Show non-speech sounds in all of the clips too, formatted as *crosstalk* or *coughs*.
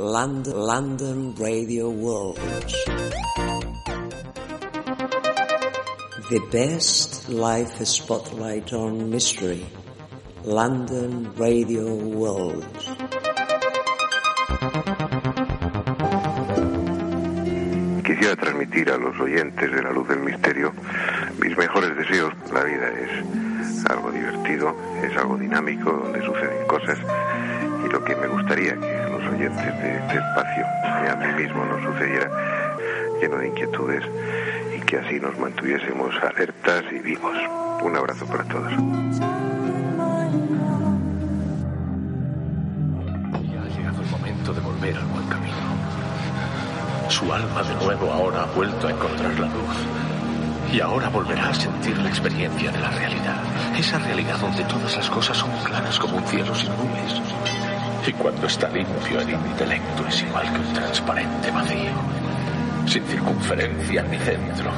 London, London Radio World. The best life spotlight on mystery. London Radio World. Quisiera transmitir a los oyentes de la luz del misterio mis mejores deseos. La vida es algo divertido, es algo dinámico, donde suceden cosas lo que me gustaría que los oyentes de este espacio y a mí mismo nos sucediera lleno de inquietudes y que así nos mantuviésemos alertas y vivos. Un abrazo para todos. Ya ha llegado el momento de volver al buen camino. Su alma de nuevo ahora ha vuelto a encontrar la luz. Y ahora volverá a sentir la experiencia de la realidad. Esa realidad donde todas las cosas son claras como un cielo sin nubes. Y cuando está limpio, el intelecto es igual que un transparente vacío, sin circunferencia ni centro.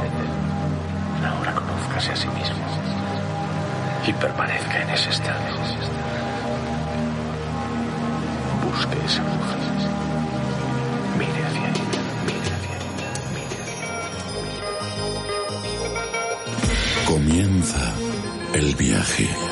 Ahora conózcase a sí mismo y permanezca en ese estado. Busque esa luz. Mire hacia ella. Comienza el viaje.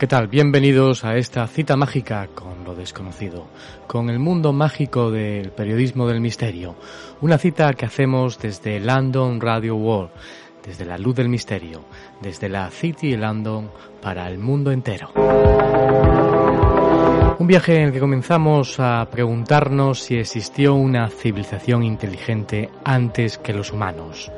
¿Qué tal? Bienvenidos a esta cita mágica con lo desconocido, con el mundo mágico del periodismo del misterio. Una cita que hacemos desde London Radio World, desde la luz del misterio, desde la City London para el mundo entero. Un viaje en el que comenzamos a preguntarnos si existió una civilización inteligente antes que los humanos.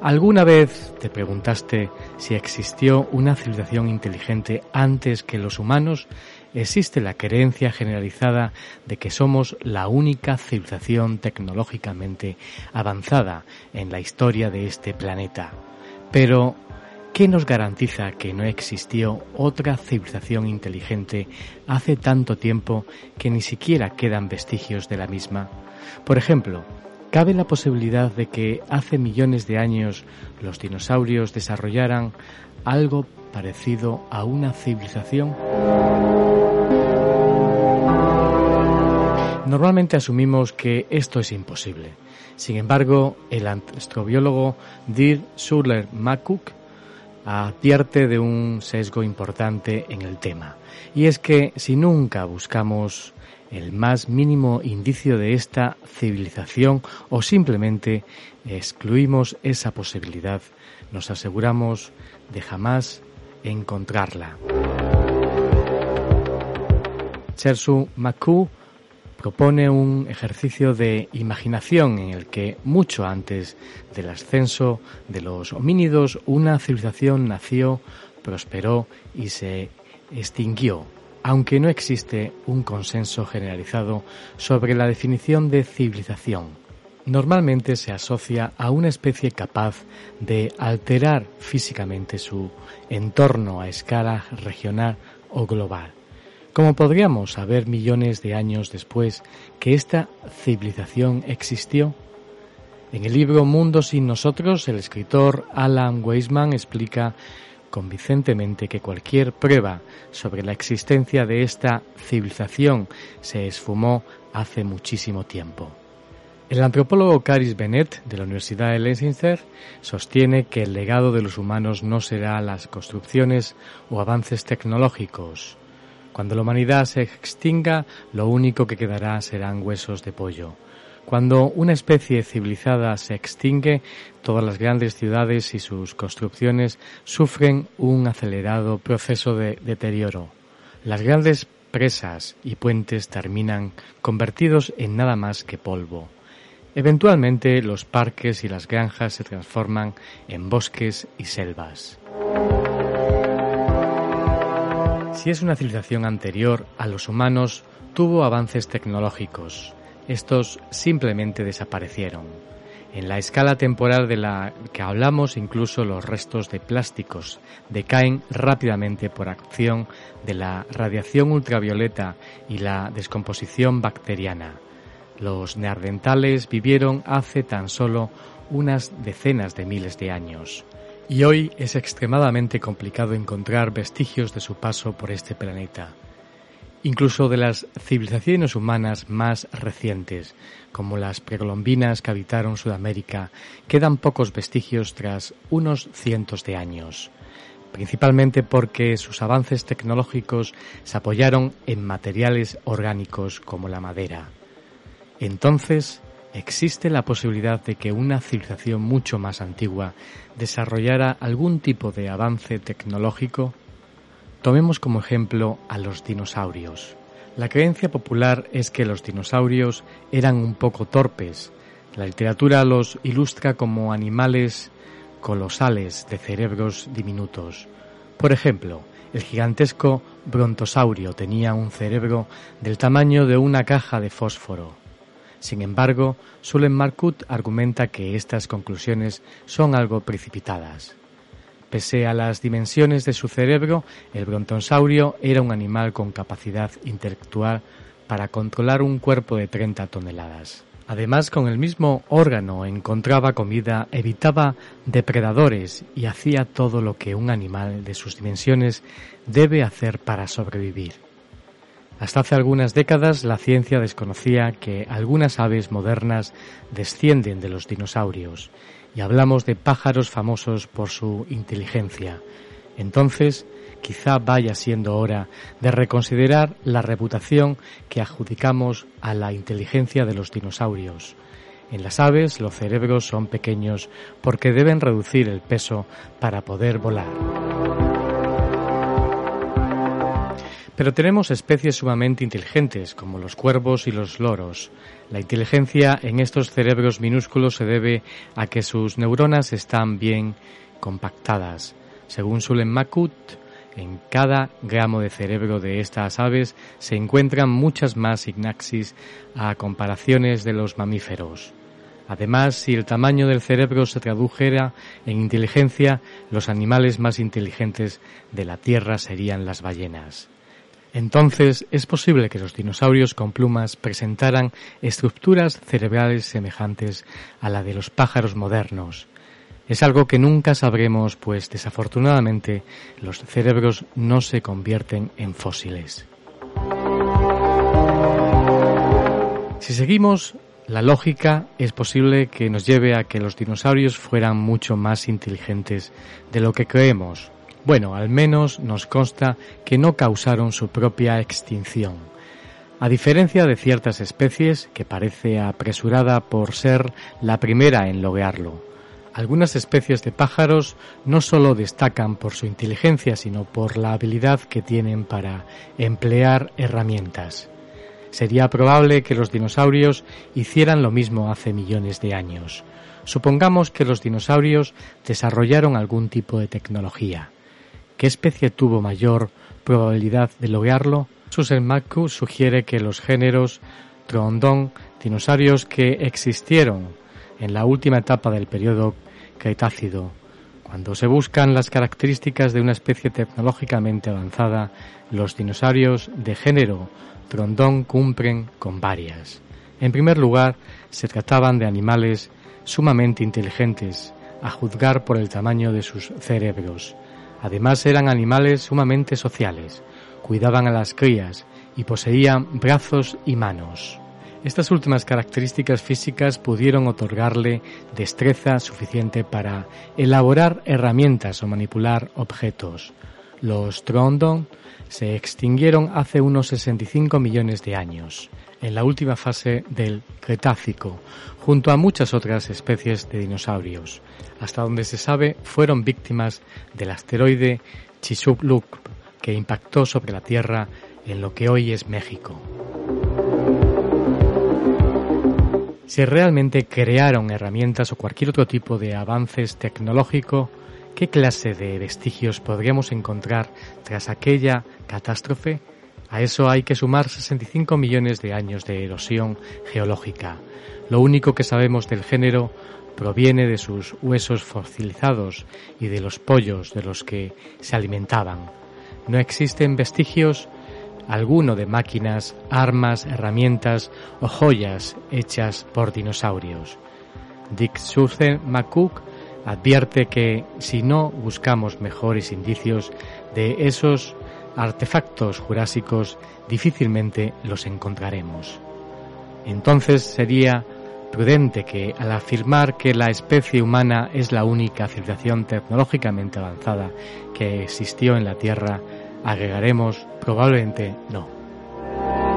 ¿Alguna vez te preguntaste si existió una civilización inteligente antes que los humanos? Existe la creencia generalizada de que somos la única civilización tecnológicamente avanzada en la historia de este planeta. Pero, ¿qué nos garantiza que no existió otra civilización inteligente hace tanto tiempo que ni siquiera quedan vestigios de la misma? Por ejemplo, ¿Cabe la posibilidad de que hace millones de años los dinosaurios desarrollaran algo parecido a una civilización? Normalmente asumimos que esto es imposible. Sin embargo, el astrobiólogo Dir Schuller McCook advierte de un sesgo importante en el tema. Y es que si nunca buscamos el más mínimo indicio de esta civilización o simplemente excluimos esa posibilidad, nos aseguramos de jamás encontrarla. Chersu Maku propone un ejercicio de imaginación en el que mucho antes del ascenso de los homínidos una civilización nació, prosperó y se extinguió aunque no existe un consenso generalizado sobre la definición de civilización. Normalmente se asocia a una especie capaz de alterar físicamente su entorno a escala regional o global. Como podríamos saber millones de años después que esta civilización existió? En el libro Mundo sin nosotros, el escritor Alan Weisman explica convincentemente que cualquier prueba sobre la existencia de esta civilización se esfumó hace muchísimo tiempo. El antropólogo Caris Bennett de la Universidad de Leicester sostiene que el legado de los humanos no será las construcciones o avances tecnológicos. Cuando la humanidad se extinga, lo único que quedará serán huesos de pollo. Cuando una especie civilizada se extingue, todas las grandes ciudades y sus construcciones sufren un acelerado proceso de deterioro. Las grandes presas y puentes terminan convertidos en nada más que polvo. Eventualmente los parques y las granjas se transforman en bosques y selvas. Si es una civilización anterior a los humanos, tuvo avances tecnológicos. Estos simplemente desaparecieron. En la escala temporal de la que hablamos, incluso los restos de plásticos decaen rápidamente por acción de la radiación ultravioleta y la descomposición bacteriana. Los neandertales vivieron hace tan solo unas decenas de miles de años, y hoy es extremadamente complicado encontrar vestigios de su paso por este planeta. Incluso de las civilizaciones humanas más recientes, como las precolombinas que habitaron Sudamérica, quedan pocos vestigios tras unos cientos de años, principalmente porque sus avances tecnológicos se apoyaron en materiales orgánicos como la madera. Entonces, existe la posibilidad de que una civilización mucho más antigua desarrollara algún tipo de avance tecnológico. Tomemos como ejemplo a los dinosaurios. La creencia popular es que los dinosaurios eran un poco torpes. La literatura los ilustra como animales colosales de cerebros diminutos. Por ejemplo, el gigantesco brontosaurio tenía un cerebro del tamaño de una caja de fósforo. Sin embargo, Sulen Markut argumenta que estas conclusiones son algo precipitadas. Pese a las dimensiones de su cerebro, el brontosaurio era un animal con capacidad intelectual para controlar un cuerpo de 30 toneladas. Además, con el mismo órgano encontraba comida, evitaba depredadores y hacía todo lo que un animal de sus dimensiones debe hacer para sobrevivir. Hasta hace algunas décadas la ciencia desconocía que algunas aves modernas descienden de los dinosaurios y hablamos de pájaros famosos por su inteligencia. Entonces, quizá vaya siendo hora de reconsiderar la reputación que adjudicamos a la inteligencia de los dinosaurios. En las aves los cerebros son pequeños porque deben reducir el peso para poder volar. Pero tenemos especies sumamente inteligentes, como los cuervos y los loros. La inteligencia en estos cerebros minúsculos se debe a que sus neuronas están bien compactadas. Según Sulen Makut, en cada gramo de cerebro de estas aves se encuentran muchas más signaxis a comparaciones de los mamíferos. Además, si el tamaño del cerebro se tradujera en inteligencia, los animales más inteligentes de la Tierra serían las ballenas. Entonces, es posible que los dinosaurios con plumas presentaran estructuras cerebrales semejantes a la de los pájaros modernos. Es algo que nunca sabremos, pues desafortunadamente los cerebros no se convierten en fósiles. Si seguimos la lógica, es posible que nos lleve a que los dinosaurios fueran mucho más inteligentes de lo que creemos, bueno, al menos nos consta que no causaron su propia extinción. A diferencia de ciertas especies, que parece apresurada por ser la primera en lograrlo. Algunas especies de pájaros no solo destacan por su inteligencia, sino por la habilidad que tienen para emplear herramientas. Sería probable que los dinosaurios hicieran lo mismo hace millones de años. Supongamos que los dinosaurios desarrollaron algún tipo de tecnología. ¿Qué especie tuvo mayor probabilidad de lograrlo? Susan Macu sugiere que los géneros Troondon, dinosaurios que existieron en la última etapa del periodo Cretácido. Cuando se buscan las características de una especie tecnológicamente avanzada, los dinosaurios de género Trondon cumplen con varias. En primer lugar, se trataban de animales sumamente inteligentes, a juzgar por el tamaño de sus cerebros. Además eran animales sumamente sociales, cuidaban a las crías y poseían brazos y manos. Estas últimas características físicas pudieron otorgarle destreza suficiente para elaborar herramientas o manipular objetos. Los Trondon se extinguieron hace unos 65 millones de años, en la última fase del Cretácico, junto a muchas otras especies de dinosaurios. Hasta donde se sabe, fueron víctimas del asteroide Chicxulub que impactó sobre la Tierra en lo que hoy es México. Si realmente crearon herramientas o cualquier otro tipo de avances tecnológico, ¿qué clase de vestigios podríamos encontrar tras aquella catástrofe? A eso hay que sumar 65 millones de años de erosión geológica. Lo único que sabemos del género proviene de sus huesos fosilizados y de los pollos de los que se alimentaban. No existen vestigios alguno de máquinas, armas, herramientas o joyas hechas por dinosaurios. Dick Susan McCook advierte que si no buscamos mejores indicios de esos artefactos jurásicos, difícilmente los encontraremos. Entonces sería prudente que, al afirmar que la especie humana es la única civilización tecnológicamente avanzada que existió en la Tierra, agregaremos probablemente no.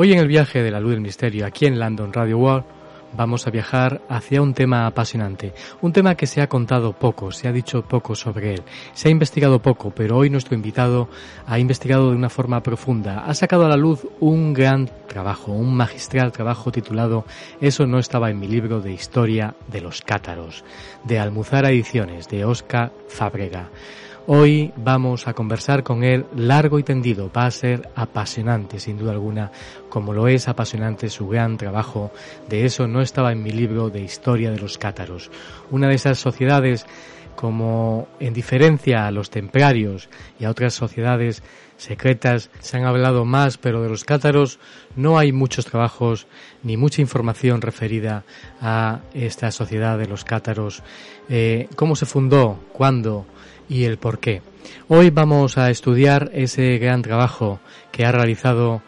Hoy en el viaje de la luz del misterio aquí en London Radio World vamos a viajar hacia un tema apasionante, un tema que se ha contado poco, se ha dicho poco sobre él, se ha investigado poco, pero hoy nuestro invitado ha investigado de una forma profunda, ha sacado a la luz un gran trabajo, un magistral trabajo titulado Eso no estaba en mi libro de historia de los cátaros, de Almuzara Ediciones, de Oscar Fábrega. Hoy vamos a conversar con él largo y tendido. Va a ser apasionante, sin duda alguna, como lo es apasionante su gran trabajo. De eso no estaba en mi libro de historia de los cátaros. Una de esas sociedades como en diferencia a los templarios y a otras sociedades secretas se han hablado más, pero de los cátaros no hay muchos trabajos ni mucha información referida a esta sociedad de los cátaros. Eh, ¿Cómo se fundó? ¿Cuándo? Y el por qué. Hoy vamos a estudiar ese gran trabajo que ha realizado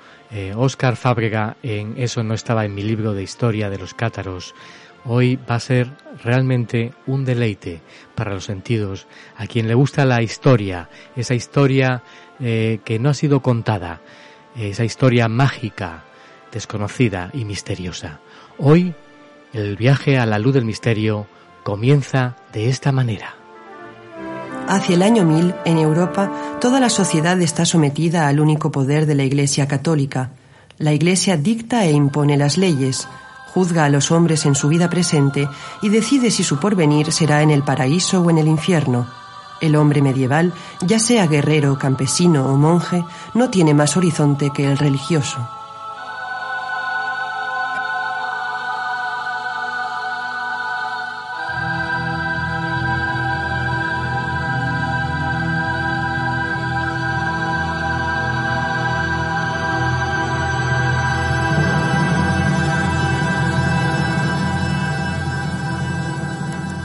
Oscar eh, Fábrega en Eso no estaba en mi libro de historia de los cátaros. Hoy va a ser realmente un deleite para los sentidos. A quien le gusta la historia, esa historia eh, que no ha sido contada, esa historia mágica, desconocida y misteriosa. Hoy el viaje a la luz del misterio comienza de esta manera. Hacia el año 1000, en Europa, toda la sociedad está sometida al único poder de la Iglesia católica. La Iglesia dicta e impone las leyes, juzga a los hombres en su vida presente y decide si su porvenir será en el paraíso o en el infierno. El hombre medieval, ya sea guerrero, campesino o monje, no tiene más horizonte que el religioso.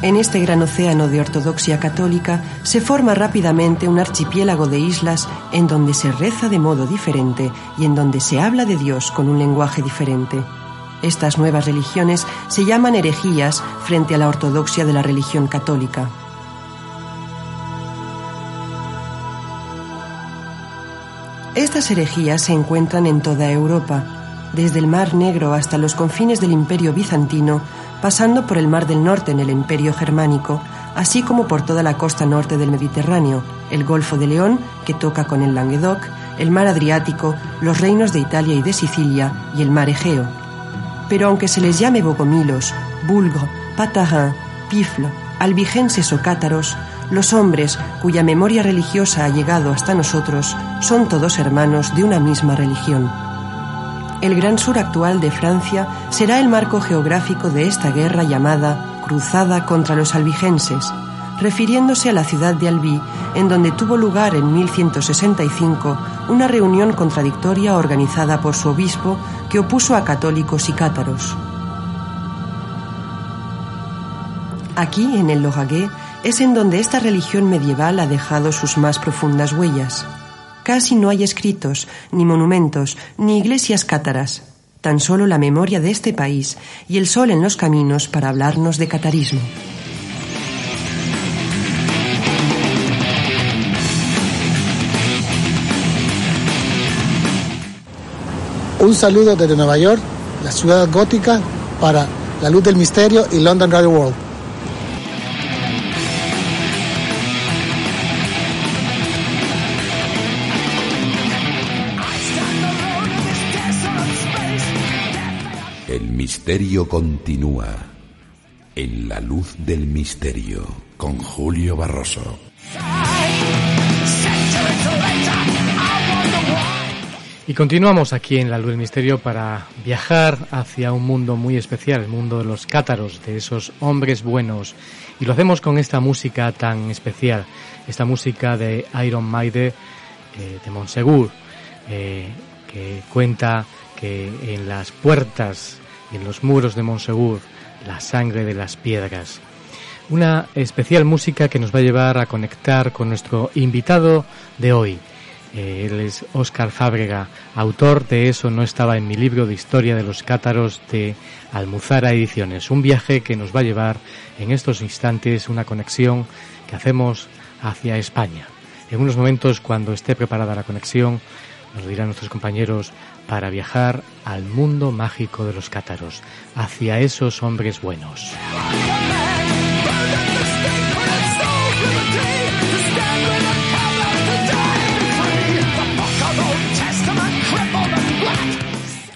En este gran océano de ortodoxia católica se forma rápidamente un archipiélago de islas en donde se reza de modo diferente y en donde se habla de Dios con un lenguaje diferente. Estas nuevas religiones se llaman herejías frente a la ortodoxia de la religión católica. Estas herejías se encuentran en toda Europa, desde el Mar Negro hasta los confines del Imperio Bizantino, pasando por el Mar del Norte en el Imperio Germánico, así como por toda la costa norte del Mediterráneo, el Golfo de León, que toca con el Languedoc, el Mar Adriático, los reinos de Italia y de Sicilia y el Mar Egeo. Pero aunque se les llame bogomilos, bulgro, patarin, piflo, albigenses o cátaros, los hombres cuya memoria religiosa ha llegado hasta nosotros son todos hermanos de una misma religión. El Gran Sur actual de Francia será el marco geográfico de esta guerra llamada Cruzada contra los albigenses, refiriéndose a la ciudad de Albi, en donde tuvo lugar en 1165 una reunión contradictoria organizada por su obispo que opuso a católicos y cátaros. Aquí, en el Lojagué, es en donde esta religión medieval ha dejado sus más profundas huellas. Casi no hay escritos, ni monumentos, ni iglesias cátaras, tan solo la memoria de este país y el sol en los caminos para hablarnos de catarismo. Un saludo desde Nueva York, la ciudad gótica, para La Luz del Misterio y London Radio World. Misterio continúa en La Luz del Misterio con Julio Barroso. Y continuamos aquí en La Luz del Misterio para viajar hacia un mundo muy especial, el mundo de los cátaros, de esos hombres buenos. Y lo hacemos con esta música tan especial, esta música de Iron Maiden eh, de Monsegur, eh, que cuenta que en las puertas y en los muros de Monsegur la sangre de las piedras. Una especial música que nos va a llevar a conectar con nuestro invitado de hoy. Eh, él es Óscar Fábrega, autor de Eso no estaba en mi libro de historia de los cátaros de Almuzara Ediciones. Un viaje que nos va a llevar en estos instantes una conexión que hacemos hacia España. En unos momentos, cuando esté preparada la conexión, nos dirán nuestros compañeros para viajar al mundo mágico de los cátaros, hacia esos hombres buenos.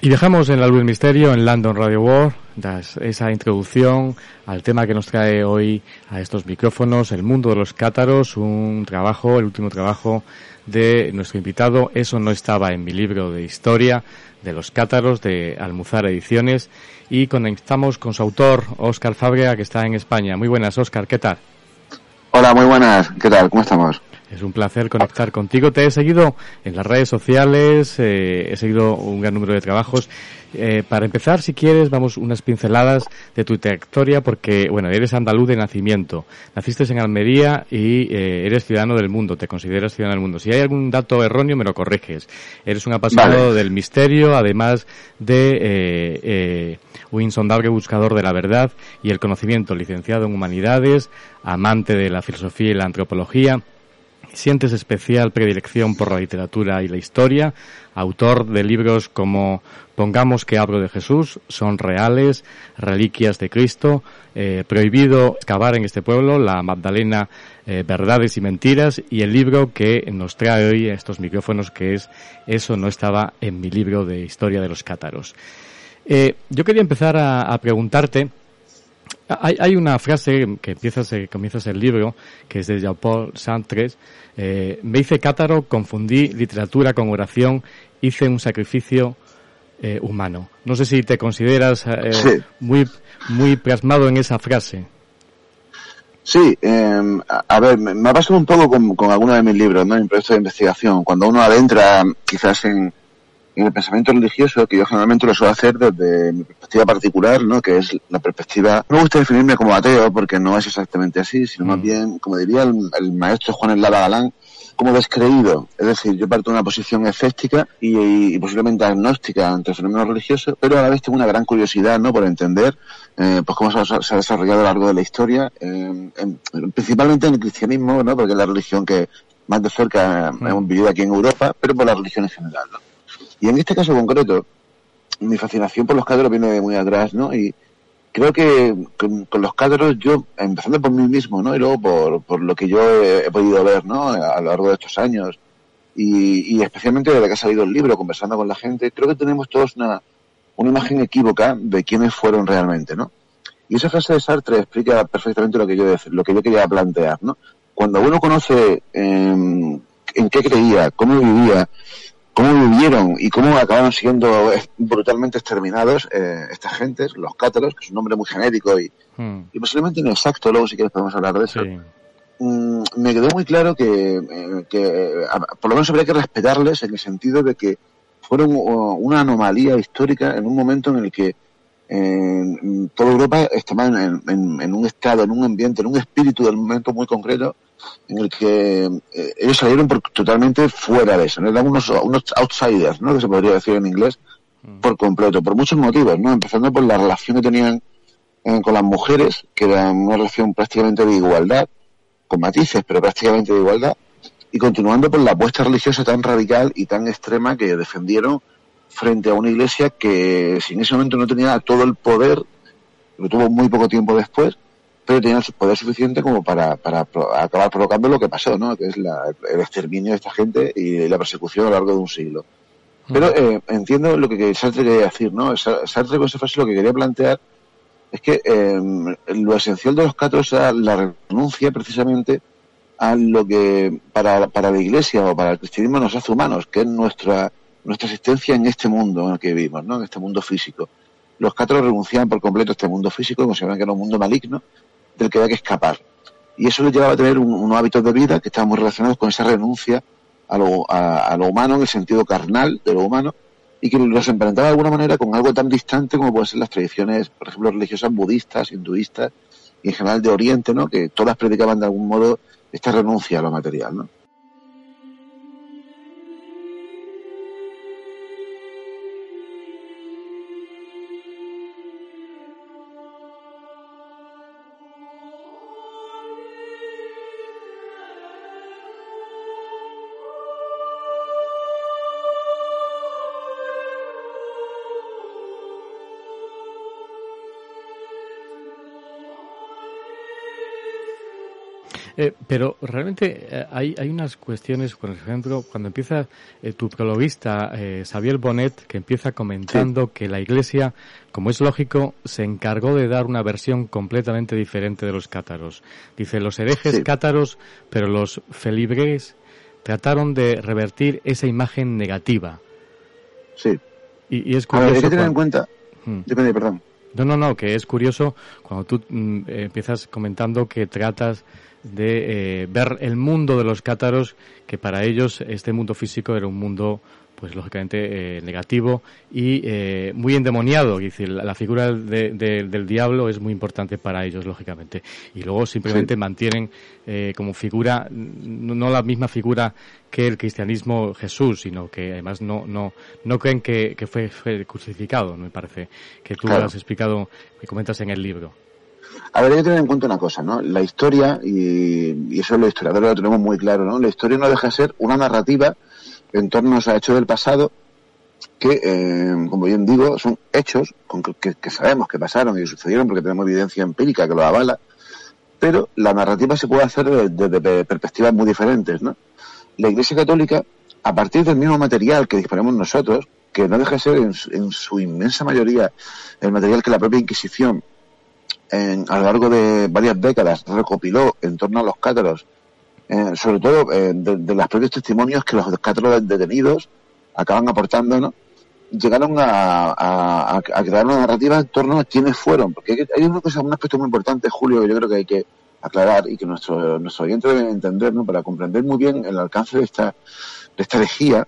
Y dejamos en la luz del misterio en London Radio World das esa introducción al tema que nos trae hoy a estos micrófonos, el mundo de los cátaros, un trabajo, el último trabajo de nuestro invitado. Eso no estaba en mi libro de historia de los cátaros de Almuzar Ediciones y conectamos con su autor, Óscar Fábrega, que está en España. Muy buenas, Óscar, ¿qué tal? Hola, muy buenas, ¿qué tal? ¿Cómo estamos? Es un placer conectar contigo. Te he seguido en las redes sociales, eh, he seguido un gran número de trabajos. Eh, para empezar, si quieres, vamos unas pinceladas de tu trayectoria, porque, bueno, eres andaluz de nacimiento. Naciste en Almería y eh, eres ciudadano del mundo, te consideras ciudadano del mundo. Si hay algún dato erróneo, me lo corriges. Eres un apasionado Vale. del misterio, además de eh, eh, un insondable buscador de la verdad y el conocimiento, licenciado en humanidades, amante de la filosofía y la antropología. Sientes especial predilección por la literatura y la historia, autor de libros como Pongamos que hablo de Jesús, Son reales, Reliquias de Cristo, eh, Prohibido excavar en este pueblo, La Magdalena, eh, Verdades y Mentiras, y el libro que nos trae hoy a estos micrófonos, que es Eso no estaba en mi libro de historia de los cátaros. Eh, yo quería empezar a, a preguntarte, hay, hay una frase que empiezas, eh, comienzas el libro, que es de Jean-Paul Sartre, eh, me hice cátaro, confundí literatura con oración, hice un sacrificio eh, humano. No sé si te consideras eh, Sí. muy, muy plasmado en esa frase. Sí, eh, a, a ver, me, me ha pasado un poco con, con algunos de mis libros, ¿no? En proyectos de investigación. Cuando uno adentra quizás en, en el pensamiento religioso, que yo generalmente lo suelo hacer desde mi perspectiva particular, ¿no? Que es la perspectiva... No me gusta definirme como ateo porque no es exactamente así, sino más bien, como diría el, el maestro Juan Eslava Galán, como descreído. Es decir, yo parto de una posición escéptica y, y posiblemente agnóstica ante el fenómeno religioso, pero a la vez tengo una gran curiosidad, ¿no? Por entender, eh, pues cómo se ha, se ha desarrollado a lo largo de la historia, eh, en- principalmente en el cristianismo, ¿no? Porque es la religión que más de cerca eh, hemos vivido aquí en Europa, pero por la religión en general, ¿no? Y en este caso concreto, mi fascinación por los cátaros viene de muy atrás, ¿no? Y creo que con, los cátaros yo, empezando por mí mismo, ¿no? Y luego por, por lo que yo he, podido ver, ¿no? A lo largo de estos años. Y, y especialmente desde que ha salido el libro, conversando con la gente, creo que tenemos todos una, una imagen equívoca de quiénes fueron realmente, ¿no? Y esa frase de Sartre explica perfectamente lo que yo, lo que yo quería plantear, ¿no? Cuando uno conoce eh, en qué creía, cómo vivía, cómo vivieron y cómo acabaron siendo eh, brutalmente exterminados eh, estas gentes, los cátaros, que es un nombre muy genérico y, Hmm, y posiblemente inexacto, luego si quieres podemos hablar de eso. sí. Mm, me quedó muy claro que, eh, que eh, a- por lo menos habría que respetarles en el sentido de que fueron una anomalía histórica en un momento en el que en toda Europa estaba en, en, un estado, en un ambiente, en un espíritu del momento muy concreto en el que eh, ellos salieron por, totalmente fuera de eso, ¿no? eran unos, unos outsiders, ¿no? que se podría decir en inglés, mm. por completo, por muchos motivos, ¿no? empezando por la relación que tenían eh, con las mujeres, que era una relación prácticamente de igualdad, con matices, pero prácticamente de igualdad, y continuando por la apuesta religiosa tan radical y tan extrema que defendieron frente a una iglesia que si en ese momento no tenía todo el poder, lo tuvo muy poco tiempo después, pero tenía el poder suficiente como para, para acabar provocando lo que pasó, ¿no? que es el exterminio de esta gente y la persecución a lo largo de un siglo. Pero eh, entiendo lo que Sartre quería decir, ¿no? Sartre con esa frase lo que quería plantear es que em, lo esencial de los catos era la renuncia precisamente a lo que para, para la Iglesia o para el cristianismo nos hace humanos, que es nuestra, nuestra existencia en este mundo en el que vivimos, ¿no? en este mundo físico. Los católicos renunciaban por completo a este mundo físico, consideraban que era un mundo maligno del que había que escapar. Y eso les llevaba a tener unos hábitos de vida que estaban muy relacionados con esa renuncia a lo, a lo humano en el sentido carnal de lo humano y que los emparentaba de alguna manera con algo tan distante como pueden ser las tradiciones, por ejemplo, religiosas budistas, hinduistas y en general de Oriente, ¿no? Que todas predicaban de algún modo esta renuncia a lo material, ¿no? Eh, pero realmente eh, hay, hay unas cuestiones, por ejemplo, cuando empieza eh, tu prologuista, Xavier Bonet, que empieza comentando que la Iglesia, como es lógico, se encargó de dar una versión completamente diferente de los cátaros. Dice, los herejes cátaros, pero los felibres trataron de revertir esa imagen negativa. Sí. Y, es curioso. hay que tener en cuenta. Hmm. Depende, perdón. No, no, no, que es curioso cuando tú mm, empiezas comentando que tratas de eh, ver el mundo de los cátaros, que para ellos este mundo físico era un mundo pues lógicamente eh, negativo y eh, muy endemoniado. Es decir, la, figura del diablo es muy importante para ellos, lógicamente. Y luego simplemente mantienen como figura, no, la misma figura que el cristianismo Jesús, sino que además no, no, no creen que, fue, crucificado, me parece, que tú lo has explicado, que comentas en el libro. A ver, hay que tener en cuenta una cosa, ¿no? La historia, y, eso los historiadores lo tenemos muy claro, ¿no? La historia no deja de ser una narrativa en torno a hechos del pasado que, eh, como bien digo, son hechos que, sabemos que pasaron y sucedieron porque tenemos evidencia empírica que lo avala, pero la narrativa se puede hacer desde, perspectivas muy diferentes, ¿no? La Iglesia Católica, a partir del mismo material que disponemos nosotros, que no deja de ser en su inmensa mayoría el material que la propia Inquisición a lo largo de varias décadas recopiló en torno a los cátaros, eh, sobre todo eh, de, los propios testimonios que los cátaros detenidos acaban aportando, ¿no? llegaron a, crear una narrativa en torno a quiénes fueron, porque hay una cosa, un aspecto muy importante, Julio, que yo creo que hay que aclarar y que nuestro, nuestro oyente debe entender, ¿no? para comprender muy bien el alcance de esta, de esta herejía,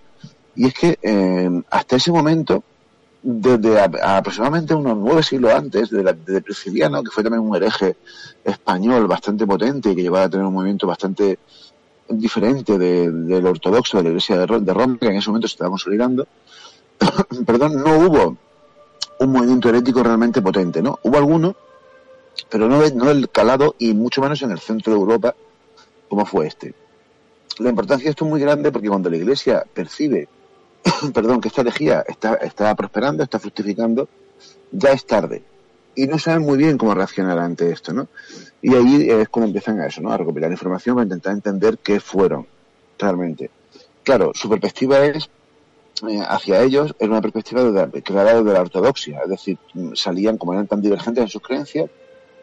y es que eh, hasta ese momento desde aproximadamente unos nueve siglos antes de, la, de Prisciliano, que fue también un hereje español bastante potente y que llevaba a tener un movimiento bastante diferente del ortodoxo de la Iglesia de, Roma, que en ese momento se estaba consolidando, *coughs* perdón, no hubo un movimiento herético realmente potente, ¿no? Hubo alguno, pero no, no calado y mucho menos en el centro de Europa como fue este. La importancia de esto es muy grande porque cuando la Iglesia percibe *coughs* perdón, que esta herejía está, está prosperando, está fructificando, ya es tarde. Y no saben muy bien cómo reaccionar ante esto, ¿no? Y ahí es cuando empiezan a eso, ¿no? A recopilar información para intentar entender qué fueron realmente. Claro, su perspectiva es eh, hacia ellos era una perspectiva de, creada de la ortodoxia, es decir, salían como eran tan divergentes en sus creencias,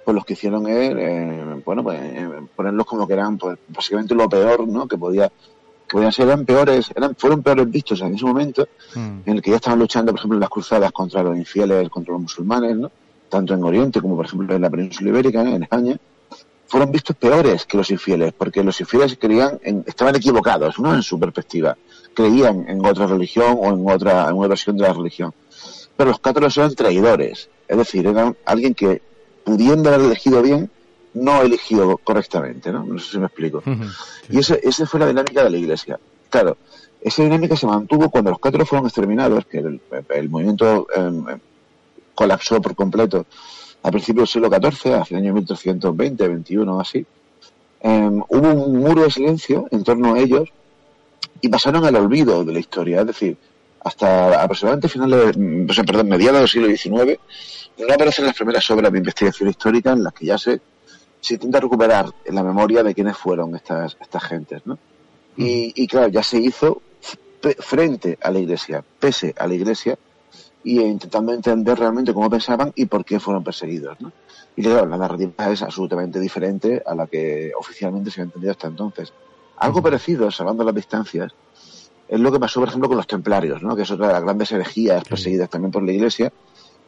pues los que hicieron es, eh, bueno, pues eh, ponerlos como que eran pues, básicamente lo peor, ¿no? Que podía podían ser eran peores, eran, fueron peores vistos en ese momento, mm. en el que ya estaban luchando, por ejemplo, en las cruzadas contra los infieles, contra los musulmanes, ¿no? tanto en Oriente como, por ejemplo, en la península ibérica, en España, fueron vistos peores que los infieles, porque los infieles creían, en, estaban equivocados, ¿no? En su perspectiva. Creían en otra religión o en otra, en una versión de la religión. Pero los cátaros eran traidores. Es decir, era alguien que, pudiendo haber elegido bien, no eligió correctamente, ¿no? No sé si me explico. Y ese, esa fue la dinámica de la Iglesia. Claro, esa dinámica se mantuvo cuando los cátaros fueron exterminados, que el, movimiento em, colapsó por completo a principios del siglo XIV, hacia el año 1320, 21 así. Em, hubo un muro de silencio en torno a ellos y pasaron al olvido de la historia. Es decir, hasta aproximadamente finales, perdón, mediados del siglo XIX, no aparecen las primeras obras de investigación histórica en las que ya se, se intenta recuperar la memoria de quiénes fueron estas, estas gentes, ¿no? Y, y claro, ya se hizo frente a la Iglesia, pese a la Iglesia, y intentando entender realmente cómo pensaban y por qué fueron perseguidos. ¿no? Y claro, la narrativa es absolutamente diferente a la que oficialmente se ha entendido hasta entonces. Algo parecido, salvando las distancias, es lo que pasó, por ejemplo, con los templarios, ¿no? que es otra de las grandes herejías perseguidas también por la Iglesia,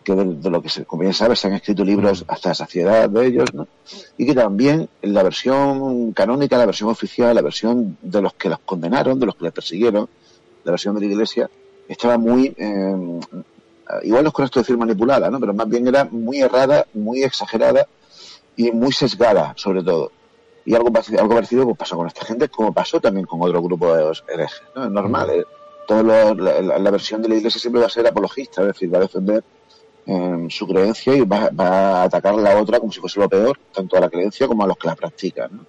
que de, lo que, se, como bien sabes, se han escrito libros hasta la saciedad de ellos, ¿no? y que también la versión canónica, la versión oficial, la versión de los que los condenaron, de los que les persiguieron, la versión de la Iglesia, estaba muy, eh, igual no es correcto decir manipulada, ¿no? pero más bien era muy errada, muy exagerada y muy sesgada, sobre todo. Y algo, algo parecido pues, pasó con esta gente, como pasó también con otro grupo de herejes. ¿no? Es normal, ¿eh? Todo la, versión de la Iglesia siempre va a ser apologista, es decir, va a defender eh, su creencia y va, va, a atacar a la otra como si fuese lo peor, tanto a la creencia como a los que la practican. ¿no?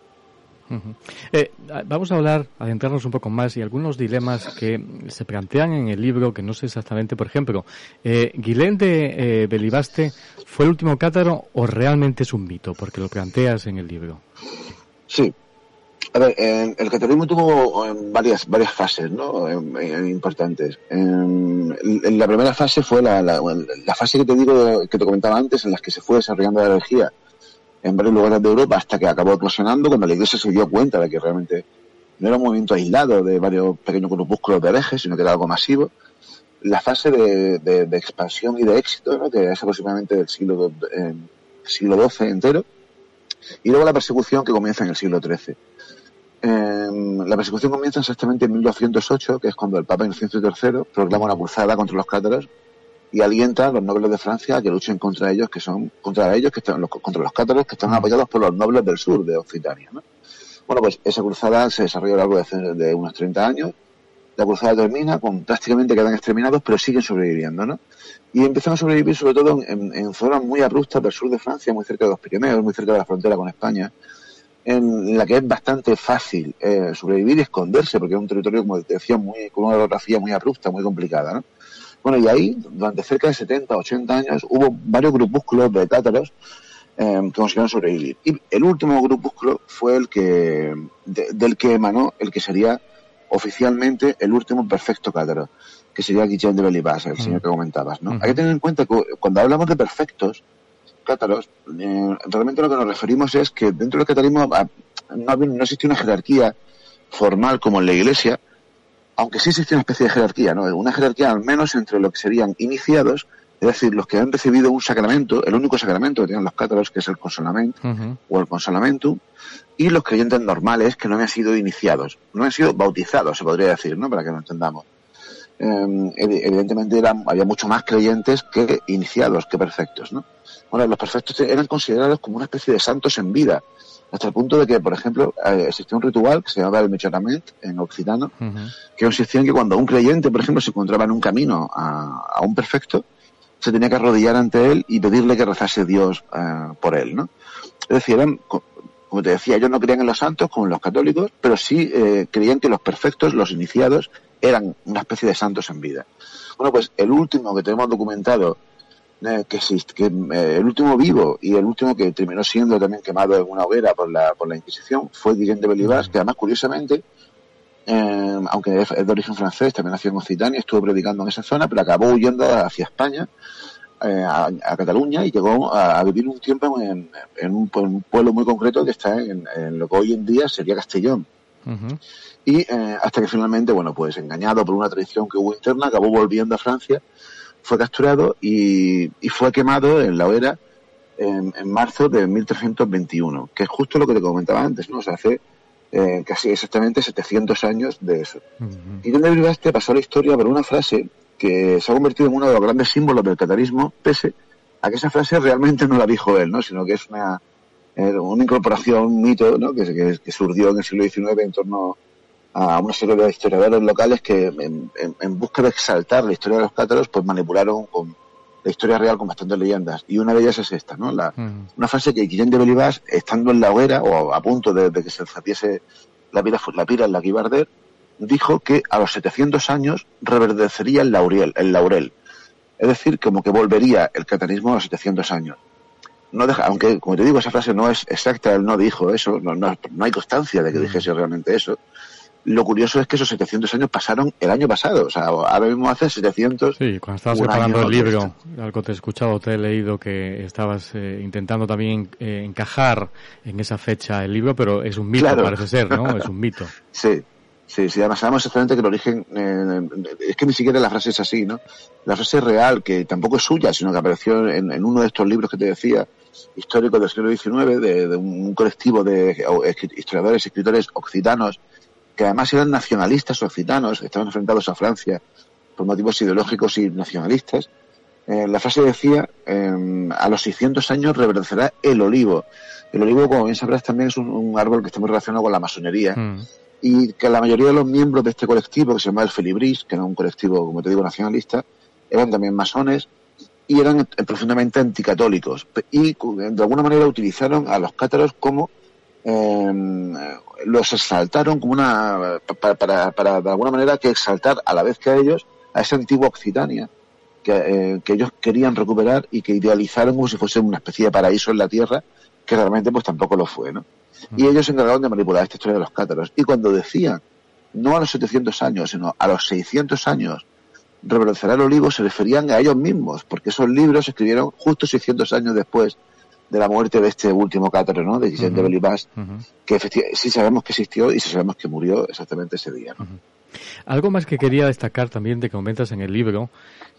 Eh, vamos a hablar, adentrarnos un poco más y algunos dilemas que se plantean en el libro, que no sé exactamente, por ejemplo, eh, ¿Guilén de eh, Belibaste fue el último cátaro o realmente es un mito? Porque lo planteas en el libro. Sí. A ver, el catarismo tuvo varias varias fases, ¿no? importantes. En, la primera fase fue la, la, fase que te digo, que te comentaba antes, en las que se fue desarrollando la energía en varios lugares de Europa hasta que acabó eclosionando cuando la Iglesia se dio cuenta de que realmente no era un movimiento aislado de varios pequeños grupúsculos de herejes, sino que era algo masivo. La fase de, de, expansión y de éxito, ¿no? que es aproximadamente del siglo, eh, siglo XII entero, y luego la persecución que comienza en el siglo XIII. Eh, la persecución comienza exactamente en 1208, que es cuando el Papa Inocencio III proclama una cruzada contra los cátaros y alienta a los nobles de Francia a que luchen contra ellos, que son contra ellos, que están los, contra los cátaros, que están apoyados por los nobles del sur de Occitania. ¿no? Bueno, pues esa cruzada se desarrolla a lo largo de, unos 30 años. La cruzada termina, con prácticamente quedan exterminados, pero siguen sobreviviendo, ¿no? Y empiezan a sobrevivir sobre todo en, zonas muy abruptas del sur de Francia, muy cerca de los Pirineos, muy cerca de la frontera con España, en la que es bastante fácil eh, sobrevivir y esconderse, porque es un territorio, como te decía, muy, con una orografía muy abrupta, muy complicada, ¿no? Bueno, y ahí, durante cerca de 70, 80 años, hubo varios grupúsculos de cátaros eh, que consiguieron sobrevivir. Y el último grupúsculo fue el que, del que emanó el que sería oficialmente el último perfecto cátaro, que sería Guillén de Belibas, el señor que comentabas, ¿no? Hay que tener en cuenta que cuando hablamos de perfectos cátaros, eh, realmente lo que nos referimos es que dentro del catarismo ah, no, no existe una jerarquía formal como en la iglesia, aunque sí existe una especie de jerarquía, ¿no? Una jerarquía al menos entre lo que serían iniciados, es decir, los que han recibido un sacramento, el único sacramento que tienen los cátaros, que es el consolamento o el consolamentum, y los creyentes normales que no han sido iniciados, no han sido bautizados, se podría decir, ¿no? Para que lo entendamos. Em, evidentemente había mucho más creyentes que iniciados, que perfectos, ¿no? Bueno, los perfectos eran considerados como una especie de santos en vida, hasta el punto de que, por ejemplo, eh, existía un ritual que se llamaba el Mechonament en occitano, que consistía en que cuando un creyente, por ejemplo, se encontraba en un camino a, un perfecto, se tenía que arrodillar ante él y pedirle que rezase Dios eh, por él, ¿no? Es decir, eran, como te decía, ellos no creían en los santos como en los católicos, pero sí eh, creían que los perfectos, los iniciados, eran una especie de santos en vida. Bueno, pues el último que tenemos documentado eh, que existe, que eh, el último vivo y el último que terminó siendo también quemado en una hoguera por la, por la Inquisición fue Guillén de Belibas, que además curiosamente, eh, aunque es de origen francés, también nació en Occitania, estuvo predicando en esa zona, pero acabó huyendo hacia España, a, Cataluña, y llegó a, vivir un tiempo en, un, pueblo muy concreto que está en, lo que hoy en día sería Castellón. Y hasta que finalmente, bueno, pues engañado por una tradición que hubo interna, acabó volviendo a Francia fue capturado y, fue quemado en la hoguera en, marzo de 1321, que es justo lo que te comentaba antes, ¿no? O sea, hace eh, casi exactamente 700 años de eso. Y donde Brigaste pasó la historia por una frase que se ha convertido en uno de los grandes símbolos del catarismo, pese a que esa frase realmente no la dijo él, ¿no? Sino que es una, eh, una incorporación, un mito, ¿no? Que, que, que, surgió en el siglo XIX en torno a una serie de historiadores locales que en, en, en busca de exaltar la historia de los cátaros, pues manipularon con la historia real con bastantes leyendas. Y una de ellas es esta, ¿no? La, mm. Una frase que Guillén de Belibás, estando en la hoguera, o a punto de, de que se encendiese la pira, la pira en la que iba a arder, dijo que a los 700 años reverdecería el laurel, el laurel. Es decir, como que volvería el catarismo a los 700 años. No deja, aunque, como te digo, esa frase no es exacta, él no dijo eso, no, no, no hay constancia de que dijese realmente eso. Lo curioso es que esos 700 años pasaron el año pasado, o sea, ahora mismo hace 700. Sí, cuando estabas preparando el libro, algo te he escuchado, te he leído que estabas eh, intentando también eh, encajar en esa fecha el libro, pero es un mito, claro. parece ser, ¿no? Es un mito. *laughs* sí, Sí, sí, además sabemos exactamente que el origen, eh, es que ni siquiera la frase es así, ¿no? La frase es real, que tampoco es suya, sino que apareció en, en uno de estos libros que te decía, históricos del siglo XIX, de, de un colectivo de historiadores y escritores occitanos, que además eran nacionalistas occitanos, estaban enfrentados a Francia por motivos ideológicos y nacionalistas. Eh, la frase decía, eh, a los 600 años reverdecerá el olivo. El olivo, como bien sabrás, también es un, un árbol que está muy relacionado con la masonería. Mm y que la mayoría de los miembros de este colectivo, que se llama el Felibris, que era un colectivo, como te digo, nacionalista, eran también masones y eran profundamente anticatólicos. Y de alguna manera utilizaron a los cátaros como eh, los exaltaron como una para, para, para, de alguna manera que exaltar a la vez que a ellos a esa antigua Occitania que, eh, que ellos querían recuperar y que idealizaron como si fuese una especie de paraíso en la tierra que realmente pues tampoco lo fue, ¿no? Y ellos se encargaron de manipular esta historia de los cátaros. Y cuando decían, no a los 700 años, sino a los 600 años, reverdecerá el olivo, se referían a ellos mismos, porque esos libros se escribieron justo 600 años después de la muerte de este último cátaro, ¿no? De Guillén uh -huh. de Belibas, uh -huh. que sí sabemos que existió y sí sabemos que murió exactamente ese día, ¿no? Uh -huh. Algo más que quería destacar también de que comentas en el libro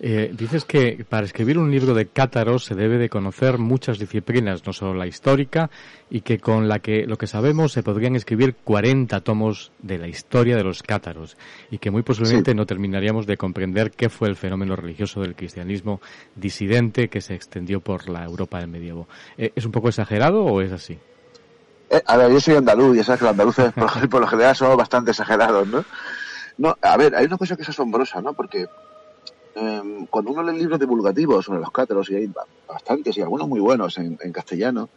eh, dices que para escribir un libro de cátaros se debe de conocer muchas disciplinas, no solo la histórica, y que con la que lo que sabemos se podrían escribir 40 tomos de la historia de los cátaros, y que muy posiblemente sí. no terminaríamos de comprender qué fue el fenómeno religioso del cristianismo disidente que se extendió por la Europa del medievo. Eh, ¿Es un poco exagerado o es así? Eh, a ver, yo soy andaluz, y sabes que los andaluces por, *laughs* por lo general son bastante exagerados, ¿no? No, a ver, hay una cosa que es asombrosa, ¿no? Porque eh, cuando uno lee libros divulgativos sobre los cátaros, y hay bastantes, y algunos muy buenos en, en, castellano,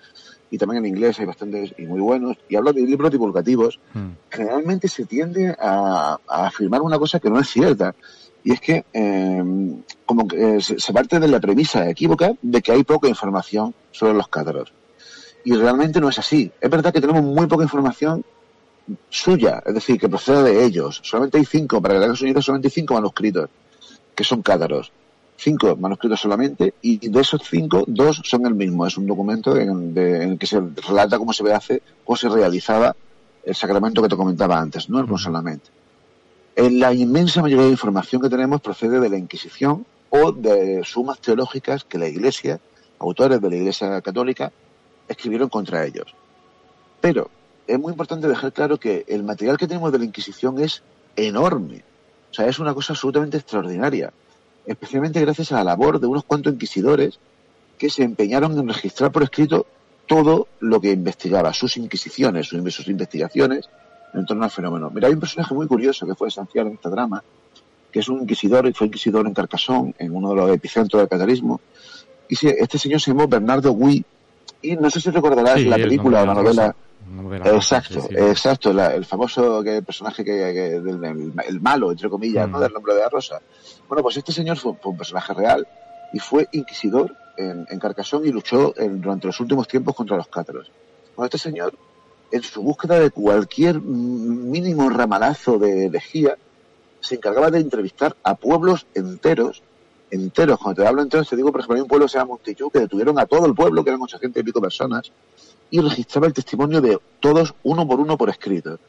y también en inglés hay bastantes y muy buenos, y hablo de libros divulgativos, mm. generalmente se tiende a, a, afirmar una cosa que no es cierta. Y es que eh, como que eh, se parte de la premisa equívoca de que hay poca información sobre los cátaros. Y realmente no es así. Es verdad que tenemos muy poca información suya, es decir, que procede de ellos. Solamente hay cinco, para que la Unidos solamente hay cinco manuscritos que son cátaros. Cinco manuscritos solamente, y de esos cinco, dos son el mismo. Es un documento en, de, en el que se relata cómo se hace, cómo se realizaba el sacramento que te comentaba antes, no el solamente. En la inmensa mayoría de información que tenemos procede de la Inquisición o de sumas teológicas que la Iglesia, autores de la Iglesia Católica, escribieron contra ellos. Pero es muy importante dejar claro que el material que tenemos de la Inquisición es enorme. O sea, es una cosa absolutamente extraordinaria, especialmente gracias a la labor de unos cuantos inquisidores que se empeñaron en registrar por escrito todo lo que investigaba, sus inquisiciones, sus, sus investigaciones en torno al fenómeno. Mira, hay un personaje muy curioso que fue esencial en esta drama, que es un inquisidor y fue inquisidor en Carcassonne, en uno de los epicentros del catarismo. Y este señor se llamó Bernardo Gui, y no sé si recordarás sí, la película o la novela exacto, sí. exacto, la, el famoso que, personaje que, que del, el, el, malo, entre comillas, mm. ¿no? del nombre de la rosa. Bueno, pues este señor fue, fue un personaje real y fue inquisidor en, en Carcassonne y luchó en, durante los últimos tiempos contra los cátaros. Bueno, este señor, en su búsqueda de cualquier mínimo ramalazo de lejía, se encargaba de entrevistar a pueblos enteros, enteros, cuando te hablo enteros, te digo, por ejemplo, hay un pueblo que se llama Montillú, que detuvieron a todo el pueblo, que eran 800 y pico personas, y registraba el testimonio de todos uno por uno por escrito.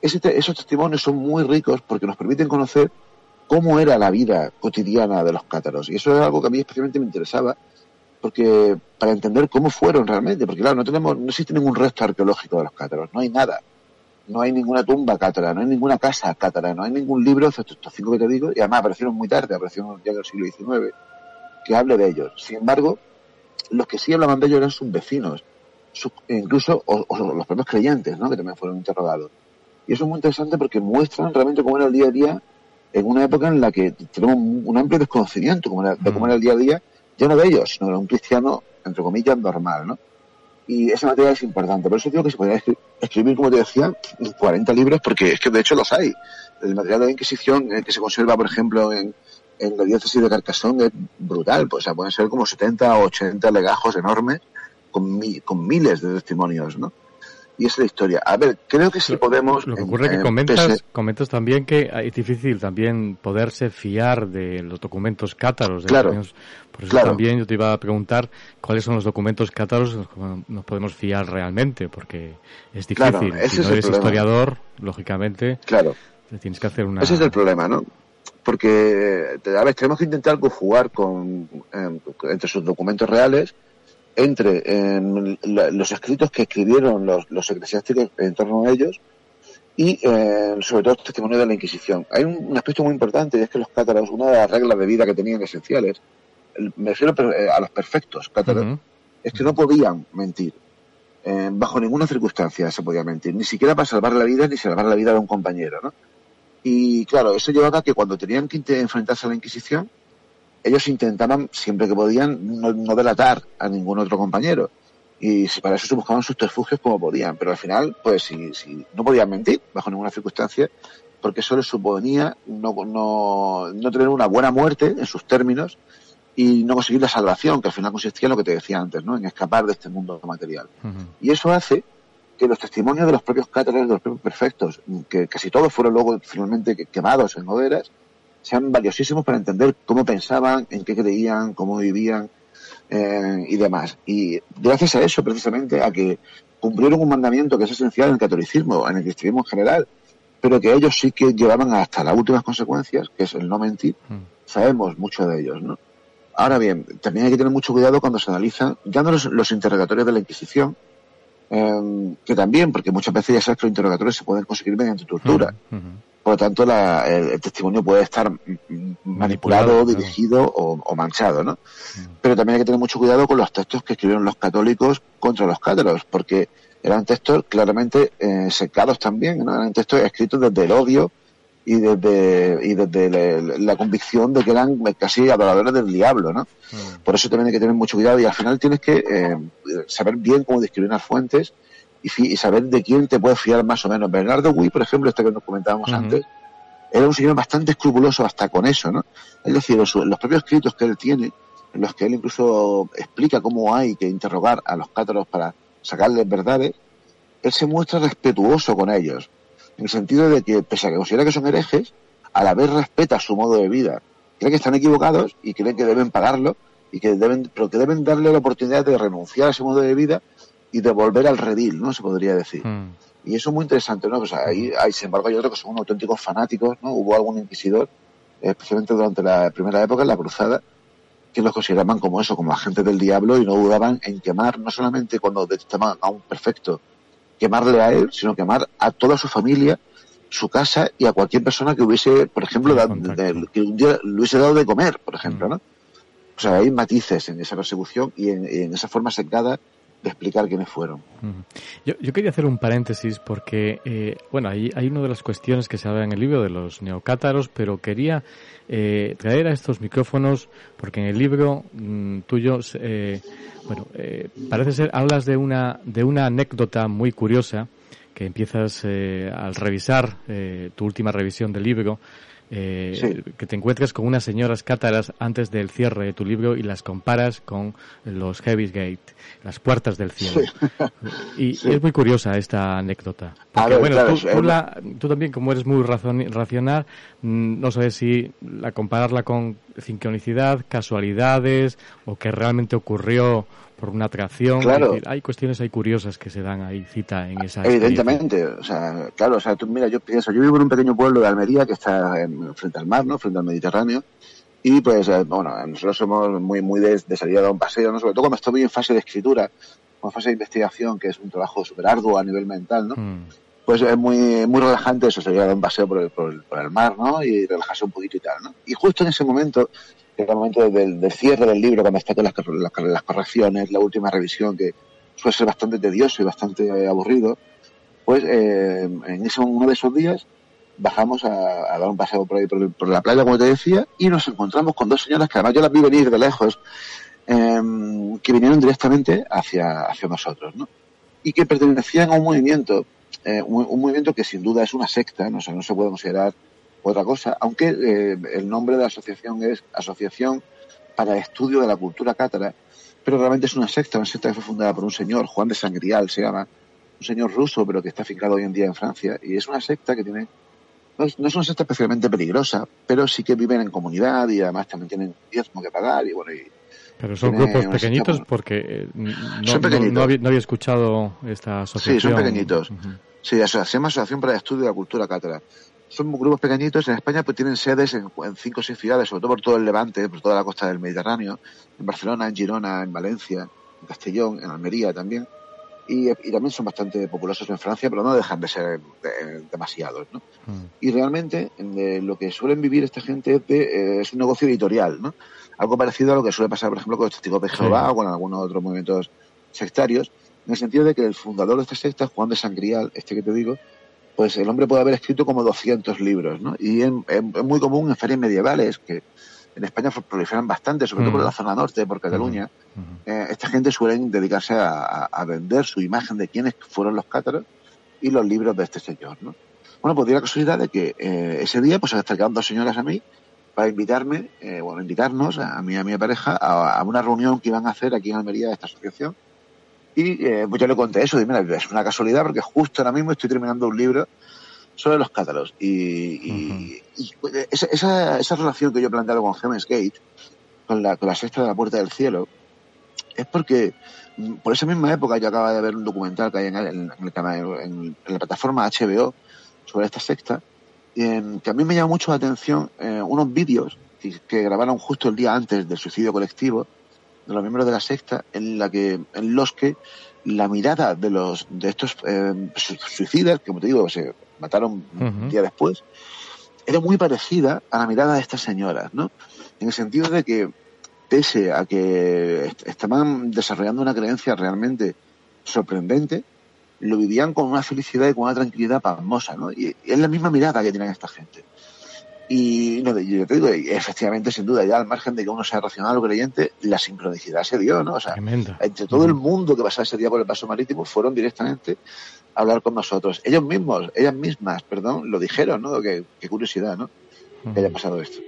Ese te, esos testimonios son muy ricos porque nos permiten conocer cómo era la vida cotidiana de los cátaros. Y eso es algo que a mí especialmente me interesaba porque para entender cómo fueron realmente, porque claro, no tenemos, no existe ningún resto arqueológico de los cátaros, no hay nada. No hay ninguna tumba cátara, no hay ninguna casa cátara, no hay ningún libro, estos cinco que te digo, y además aparecieron muy tarde, aparecieron ya en el siglo XIX, que hable de ellos. Sin embargo, los que sí hablaban de ellos eran sus vecinos, incluso o, los propios creyentes, ¿no? que también fueron interrogados. Y eso es muy interesante porque muestran realmente cómo era el día a día en una época en la que tenemos un amplio desconocimiento de cómo era el día a día, ya no de ellos, sino de un cristiano, entre comillas, normal, ¿no? Y ese material es importante. Por eso digo que se podría escribir, como te decía, 40 libros, porque es que de hecho los hay. El material de la Inquisición que se conserva, por ejemplo, en, en la diócesis de Carcassonne es brutal. Pues, o sea, pueden ser como 70 o 80 legajos enormes con, con miles de testimonios, ¿no? y esa es la historia. A ver, creo que si podemos... Lo que ocurre es que comentas, comentas también que es difícil también poderse fiar de los documentos cátaros. claro. por eso también yo te iba a preguntar cuáles son los documentos cátaros nos podemos fiar realmente, porque es difícil. si no eres historiador, lógicamente, claro. tienes que hacer una... Ese es el problema, ¿no? Porque, a ver, tenemos que intentar conjugar con, eh, entre sus documentos reales entre en los escritos que escribieron los, los eclesiásticos en torno a ellos y eh, sobre todo el testimonio de la Inquisición. Hay un, aspecto muy importante y es que los cátaros, una de las reglas de vida que tenían esenciales, me refiero eh, a los perfectos cátaros, es que no podían mentir. Eh, bajo ninguna circunstancia se podía mentir, ni siquiera para salvar la vida ni salvar la vida de un compañero. ¿no? Y claro, eso llevaba a que cuando tenían que enfrentarse a la Inquisición, ellos intentaban, siempre que podían, no, delatar a ningún otro compañero. Y para eso se buscaban sus subterfugios como podían. Pero al final, pues si, si no podían mentir bajo ninguna circunstancia, porque eso les suponía no, no, no tener una buena muerte en sus términos y no conseguir la salvación, que al final consistía en lo que te decía antes, ¿no? en escapar de este mundo material. Y eso hace que los testimonios de los propios cátaros, de los propios perfectos, que casi todos fueron luego finalmente quemados en hogueras, sean valiosísimos para entender cómo pensaban, en qué creían, cómo vivían eh, y demás. Y gracias a eso, precisamente, a que cumplieron un mandamiento que es esencial en el catolicismo, en el cristianismo en general, pero que ellos sí que llevaban hasta las últimas consecuencias, que es el no mentir, mm. sabemos mucho de ellos, ¿no? Ahora bien, también hay que tener mucho cuidado cuando se analizan, ya no los, interrogatorios de la Inquisición, eh, que también, porque muchas veces ya sabes que los interrogatorios se pueden conseguir mediante tortura. Mm, por lo tanto, el, testimonio puede estar manipulado, dirigido o, manchado, ¿no? Mm. Pero también hay que tener mucho cuidado con los textos que escribieron los católicos contra los cátaros, porque eran textos claramente eh, secados también, ¿no? Eran textos escritos desde el odio y desde, y desde la, convicción de que eran casi adoradores del diablo, ¿no? Mm. Por eso también hay que tener mucho cuidado y al final tienes que eh, saber bien cómo discriminar fuentes y, saber de quién te puedes fiar más o menos. Bernardo Gui, por ejemplo, este que nos comentábamos antes, era un señor bastante escrupuloso hasta con eso, ¿no? Es decir, los, los propios escritos que él tiene, en los que él incluso explica cómo hay que interrogar a los cátaros para sacarles verdades, él se muestra respetuoso con ellos, en el sentido de que, pese a que considera que son herejes, a la vez respeta su modo de vida. Cree que están equivocados y cree que deben pagarlo, y que deben, pero que deben darle la oportunidad de renunciar a ese modo de vida y de volver al redil, ¿no? Se podría decir. Hmm. Y eso es muy interesante, ¿no? Pues ahí, hay, sin embargo, hay otros que son auténticos fanáticos, ¿no? Hubo algún inquisidor, especialmente durante la primera época, en la cruzada, que los consideraban como eso, como agentes del diablo y no dudaban en quemar, no solamente cuando detectaban a un perfecto, quemarle a él, sino quemar a toda su familia, su casa y a cualquier persona que hubiese, por ejemplo, que un día le hubiese dado de comer, por ejemplo, hmm. ¿no? O sea, hay matices en esa persecución y en, en esa forma secada de explicar quiénes fueron. Yo, quería hacer un paréntesis porque, eh, bueno, hay, hay una de las cuestiones que se habla en el libro de los neocátaros, pero quería eh, traer a estos micrófonos porque en el libro mm, tuyo, eh, bueno, parece ser, hablas de una, de una anécdota muy curiosa que empiezas al revisar tu última revisión del libro eh, que te encuentres con unas señoras cátaras antes del cierre de tu libro y las comparas con los Heavy's Gate, las puertas del cielo. *laughs* Y, es muy curiosa esta anécdota. Porque, bueno, tú, también, como eres muy racional, mm, no sabes si la compararla con sincronicidad, casualidades o que realmente ocurrió por una atracción. Claro. hay cuestiones ahí curiosas que se dan ahí cita en esa. Evidentemente, o sea, claro, o sea, tú, mira, yo pienso, yo vivo en un pequeño pueblo de Almería que está frente al mar, ¿no? Frente al Mediterráneo. Y pues, eh, bueno, nosotros somos muy, muy de, salir a dar un paseo, ¿no? Sobre todo cuando estoy en fase de escritura, o en fase de investigación, que es un trabajo súper arduo a nivel mental, ¿no? Mm. Pues es muy, muy relajante eso, salir a dar un paseo por el, por, el, por el mar, ¿no? Y relajarse un poquito y tal, ¿no? Y justo en ese momento el momento del, cierre del libro, cuando está con las, las, correcciones, la última revisión, que suele ser bastante tedioso y bastante aburrido, pues eh, en ese, uno de esos días bajamos a, dar un paseo por ahí por, la playa, como te decía, y nos encontramos con dos señoras que además yo las vi venir de lejos, em, que vinieron directamente hacia, hacia nosotros, ¿no? Y que pertenecían a un movimiento, eh, un, movimiento que sin duda es una secta, no, no se puede considerar otra cosa, aunque eh, el nombre de la asociación es Asociación para el Estudio de la Cultura Cátara, pero realmente es una secta, una secta que fue fundada por un señor, Juan de Sangrial se llama, un señor ruso, pero que está afincado hoy en día en Francia, y es una secta que tiene no es, una secta especialmente peligrosa, pero sí que viven en comunidad y además también tienen diezmo que pagar y bueno y pero son grupos pequeñitos porque eh, no, había, escuchado esta asociación. Sí, son pequeñitos. Sí, se llama Asociación para el Estudio de la Cultura Cátara. Son grupos pequeñitos. En España pues tienen sedes en, cinco o seis ciudades, sobre todo por todo el Levante, por toda la costa del Mediterráneo. En Barcelona, en Girona, en Valencia, en Castellón, en Almería también y, también son bastante populosos en Francia, pero no dejan de ser eh, demasiados, ¿no? Mm. Y realmente lo que suelen vivir esta gente es, eh, es, un negocio editorial, ¿no? Algo parecido a lo que suele pasar, por ejemplo, con los testigos de Jehová o con algunos otros movimientos sectarios, en el sentido de que el fundador de esta secta, Juan de Sangrial, este que te digo, pues el hombre puede haber escrito como 200 libros, ¿no? Y es muy común en ferias medievales que en España proliferan bastante, sobre todo por la zona norte, por Cataluña. Eh, esta gente suele dedicarse a, vender su imagen de quiénes fueron los cátaros y los libros de este señor, ¿no? Bueno, pues dio la casualidad de que eh, ese día pues se acercaron dos señoras a mí para invitarme, eh, bueno, invitarnos a mí y a mi pareja a, una reunión que iban a hacer aquí en Almería de esta asociación. Y pues yo le conté eso, y mira, es una casualidad porque justo ahora mismo estoy terminando un libro sobre los cátaros. Y, esa, esa, relación que yo he planteado con Heaven's Gate, con la, con la sexta de la Puerta del Cielo, es porque mm, por esa misma época yo acababa de ver un documental que hay en, en, en, la plataforma HBO sobre esta secta, y que a mí me llama mucho la atención eh, unos vídeos que, grabaron justo el día antes del suicidio colectivo de los miembros de la secta, en la que, en los que la mirada de los de estos eh, suicidas, que como te digo, se mataron un día después, era muy parecida a la mirada de estas señoras, ¿no? En el sentido de que, pese a que estaban desarrollando una creencia realmente sorprendente, lo vivían con una felicidad y con una tranquilidad pasmosa, ¿no? Y es la misma mirada que tienen esta gente. Y no, yo te digo, efectivamente, sin duda, ya al margen de que uno sea racional o creyente, la sincronicidad se dio, ¿no? O sea, entre todo el mundo que pasaba ese día por el paso marítimo fueron directamente a hablar con nosotros. Ellos mismos, ellas mismas, perdón, lo dijeron, ¿no? Qué, qué curiosidad, ¿no? Que haya pasado esto.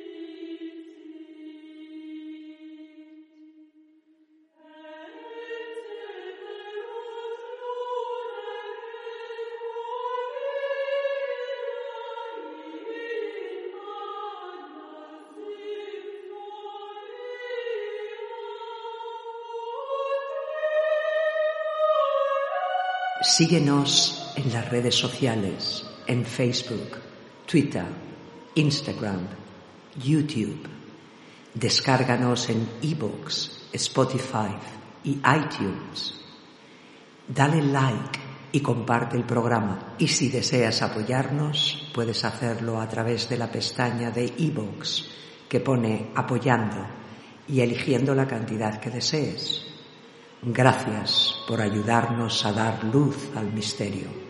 Síguenos en las redes sociales, en Facebook, Twitter, Instagram, YouTube. Descárganos en ebooks, Spotify y iTunes. Dale like y comparte el programa. Y si deseas apoyarnos, puedes hacerlo a través de la pestaña de ebooks que pone apoyando y eligiendo la cantidad que desees. Gracias por ayudarnos a dar luz al misterio.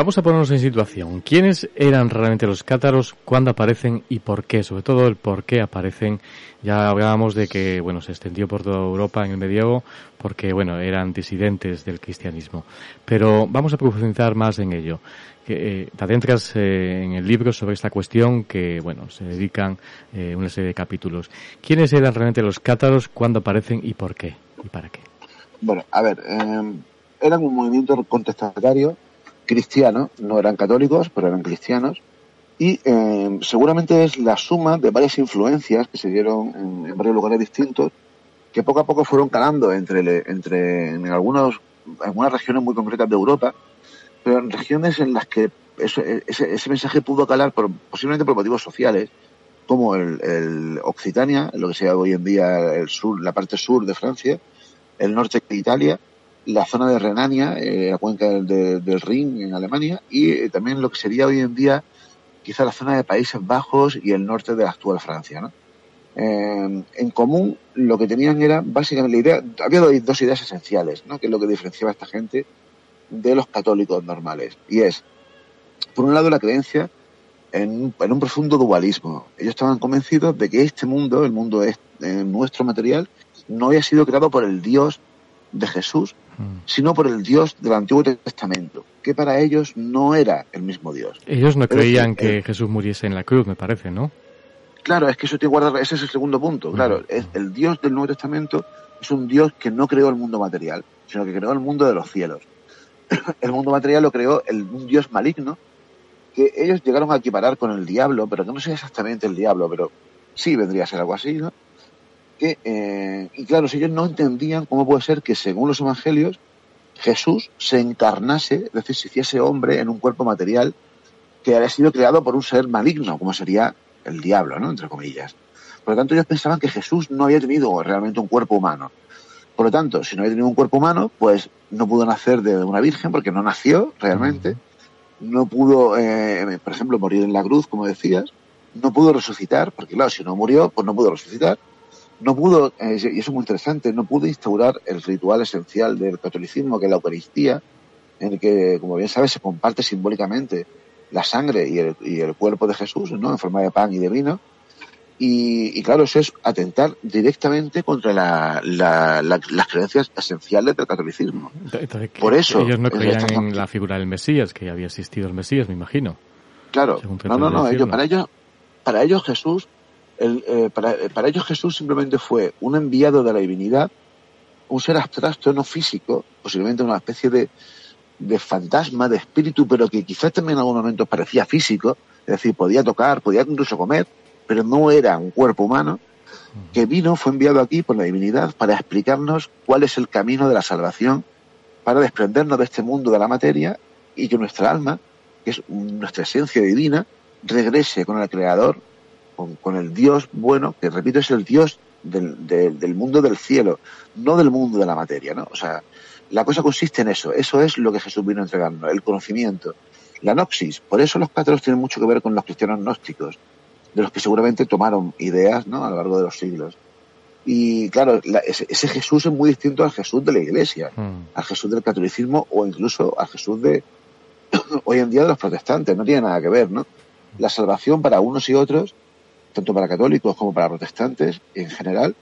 Vamos a ponernos en situación. ¿Quiénes eran realmente los cátaros? ¿Cuándo aparecen y por qué? Sobre todo el por qué aparecen. Ya hablábamos de que, bueno, se extendió por toda Europa en el medievo porque, bueno, eran disidentes del cristianismo. Pero vamos a profundizar más en ello. Que, eh, adentras eh, en el libro sobre esta cuestión que, bueno, se dedican eh, una serie de capítulos. ¿Quiénes eran realmente los cátaros? ¿Cuándo aparecen y por qué? ¿Y para qué? Bueno, a ver, eran un movimiento contestatario cristianos, no eran católicos, pero eran cristianos, y eh, seguramente es la suma de varias influencias que se dieron en, varios lugares distintos que poco a poco fueron calando entre, entre en algunos, algunas regiones muy concretas de Europa, pero en regiones en las que ese, mensaje pudo calar por, posiblemente por motivos sociales, como el, el, Occitania, lo que sea hoy en día el sur, la parte sur de Francia, el norte de Italia, la zona de Renania, eh, la cuenca del Rin en Alemania, y eh, también lo que sería hoy en día quizá la zona de Países Bajos y el norte de la actual Francia. Eh, en común lo que tenían era básicamente la idea, había dos ideas esenciales, ¿no? que es lo que diferenciaba a esta gente de los católicos normales. Y es, por un lado, la creencia en, un profundo dualismo. Ellos estaban convencidos de que este mundo, el mundo es, eh, nuestro material, no había sido creado por el Dios de Jesús. Sino por el Dios del Antiguo Testamento, que para ellos no era el mismo Dios. Ellos no creían que Jesús muriese en la cruz, me parece, ¿no? Claro, es que eso te guarda, ese es el segundo punto. Claro, es, el Dios del Nuevo Testamento es un Dios que no creó el mundo material, sino que creó el mundo de los cielos. *coughs* el mundo material lo creó el, un Dios maligno que ellos llegaron a equiparar con el diablo, pero que no sé exactamente el diablo, pero sí vendría a ser algo así, ¿no? Que, eh, y claro, si ellos no entendían cómo puede ser que según los evangelios Jesús se encarnase, es decir, se hiciese hombre en un cuerpo material que había sido creado por un ser maligno, como sería el diablo, ¿no? Entre comillas. Por lo tanto, ellos pensaban que Jesús no había tenido realmente un cuerpo humano. Por lo tanto, si no había tenido un cuerpo humano, pues no pudo nacer de una virgen porque no nació realmente. No pudo, eh, por ejemplo, morir en la cruz, como decías. No pudo resucitar, porque claro, si no murió, pues no pudo resucitar no pudo, eh, y eso es muy interesante, no pudo instaurar el ritual esencial del catolicismo, que es la Eucaristía, en el que, como bien sabes, se comparte simbólicamente la sangre y el, y el cuerpo de Jesús, ¿no? En forma de pan y de vino. Y, y claro, eso es atentar directamente contra la, la, las creencias esenciales del catolicismo. Por eso. Ellos no creían en la figura del Mesías, que había existido el Mesías, me imagino. Claro. No, no, no. Ellos, para ellos, para ellos Jesús eh, para, para, ellos Jesús simplemente fue un enviado de la divinidad, un ser abstracto, no físico, posiblemente una especie de, de fantasma, de espíritu, pero que quizás también en algunos momentos parecía físico, es decir, podía tocar, podía incluso comer, pero no era un cuerpo humano, que vino, fue enviado aquí por la divinidad para explicarnos cuál es el camino de la salvación, para desprendernos de este mundo de la materia y que nuestra alma, que es nuestra esencia divina, regrese con el Creador con, el Dios bueno, que repito, es el Dios del, del, mundo del cielo, no del mundo de la materia, ¿no? O sea, la cosa consiste en eso, eso es lo que Jesús vino a entregarnos, el conocimiento, la noxis. Por eso los cátaros tienen mucho que ver con los cristianos gnósticos, de los que seguramente tomaron ideas, ¿no? A lo largo de los siglos. Y claro, ese, Jesús es muy distinto al Jesús de la Iglesia, mm. al Jesús del catolicismo o incluso al Jesús de *coughs* hoy en día de los protestantes. No tiene nada que ver, ¿no? La salvación para unos y otros tanto para católicos como para protestantes en general,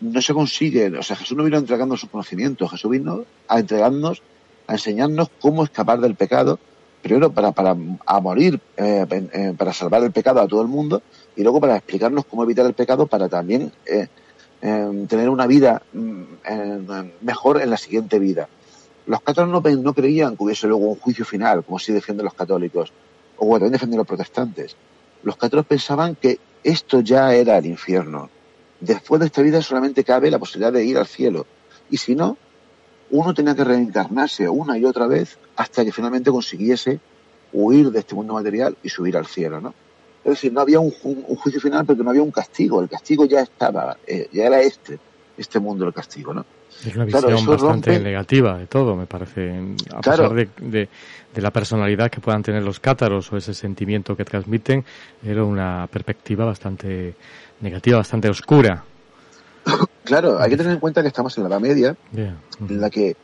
no se consigue. O sea, Jesús no vino entregando su conocimiento, Jesús vino a entregarnos, a enseñarnos cómo escapar del pecado, primero para, para a morir, eh, eh, para salvar el pecado a todo el mundo, y luego para explicarnos cómo evitar el pecado para también eh, tener una vida mm, mejor en la siguiente vida. Los católicos no, creían que hubiese luego un juicio final, como si defienden los católicos, o también defienden los protestantes. Los católicos pensaban que esto ya era el infierno. Después de esta vida solamente cabe la posibilidad de ir al cielo. Y si no, uno tenía que reencarnarse una y otra vez hasta que finalmente consiguiese huir de este mundo material y subir al cielo, ¿no? Es decir, no había un, juicio final porque no había un castigo. El castigo ya estaba, eh, ya era este, este mundo del castigo, ¿no? Es una visión bastante negativa de todo, me parece, a pesar de, la personalidad que puedan tener los cátaros o ese sentimiento que transmiten, era una perspectiva bastante negativa, bastante oscura. *coughs* Claro, hay que tener en cuenta que estamos en la Edad Media, en la que,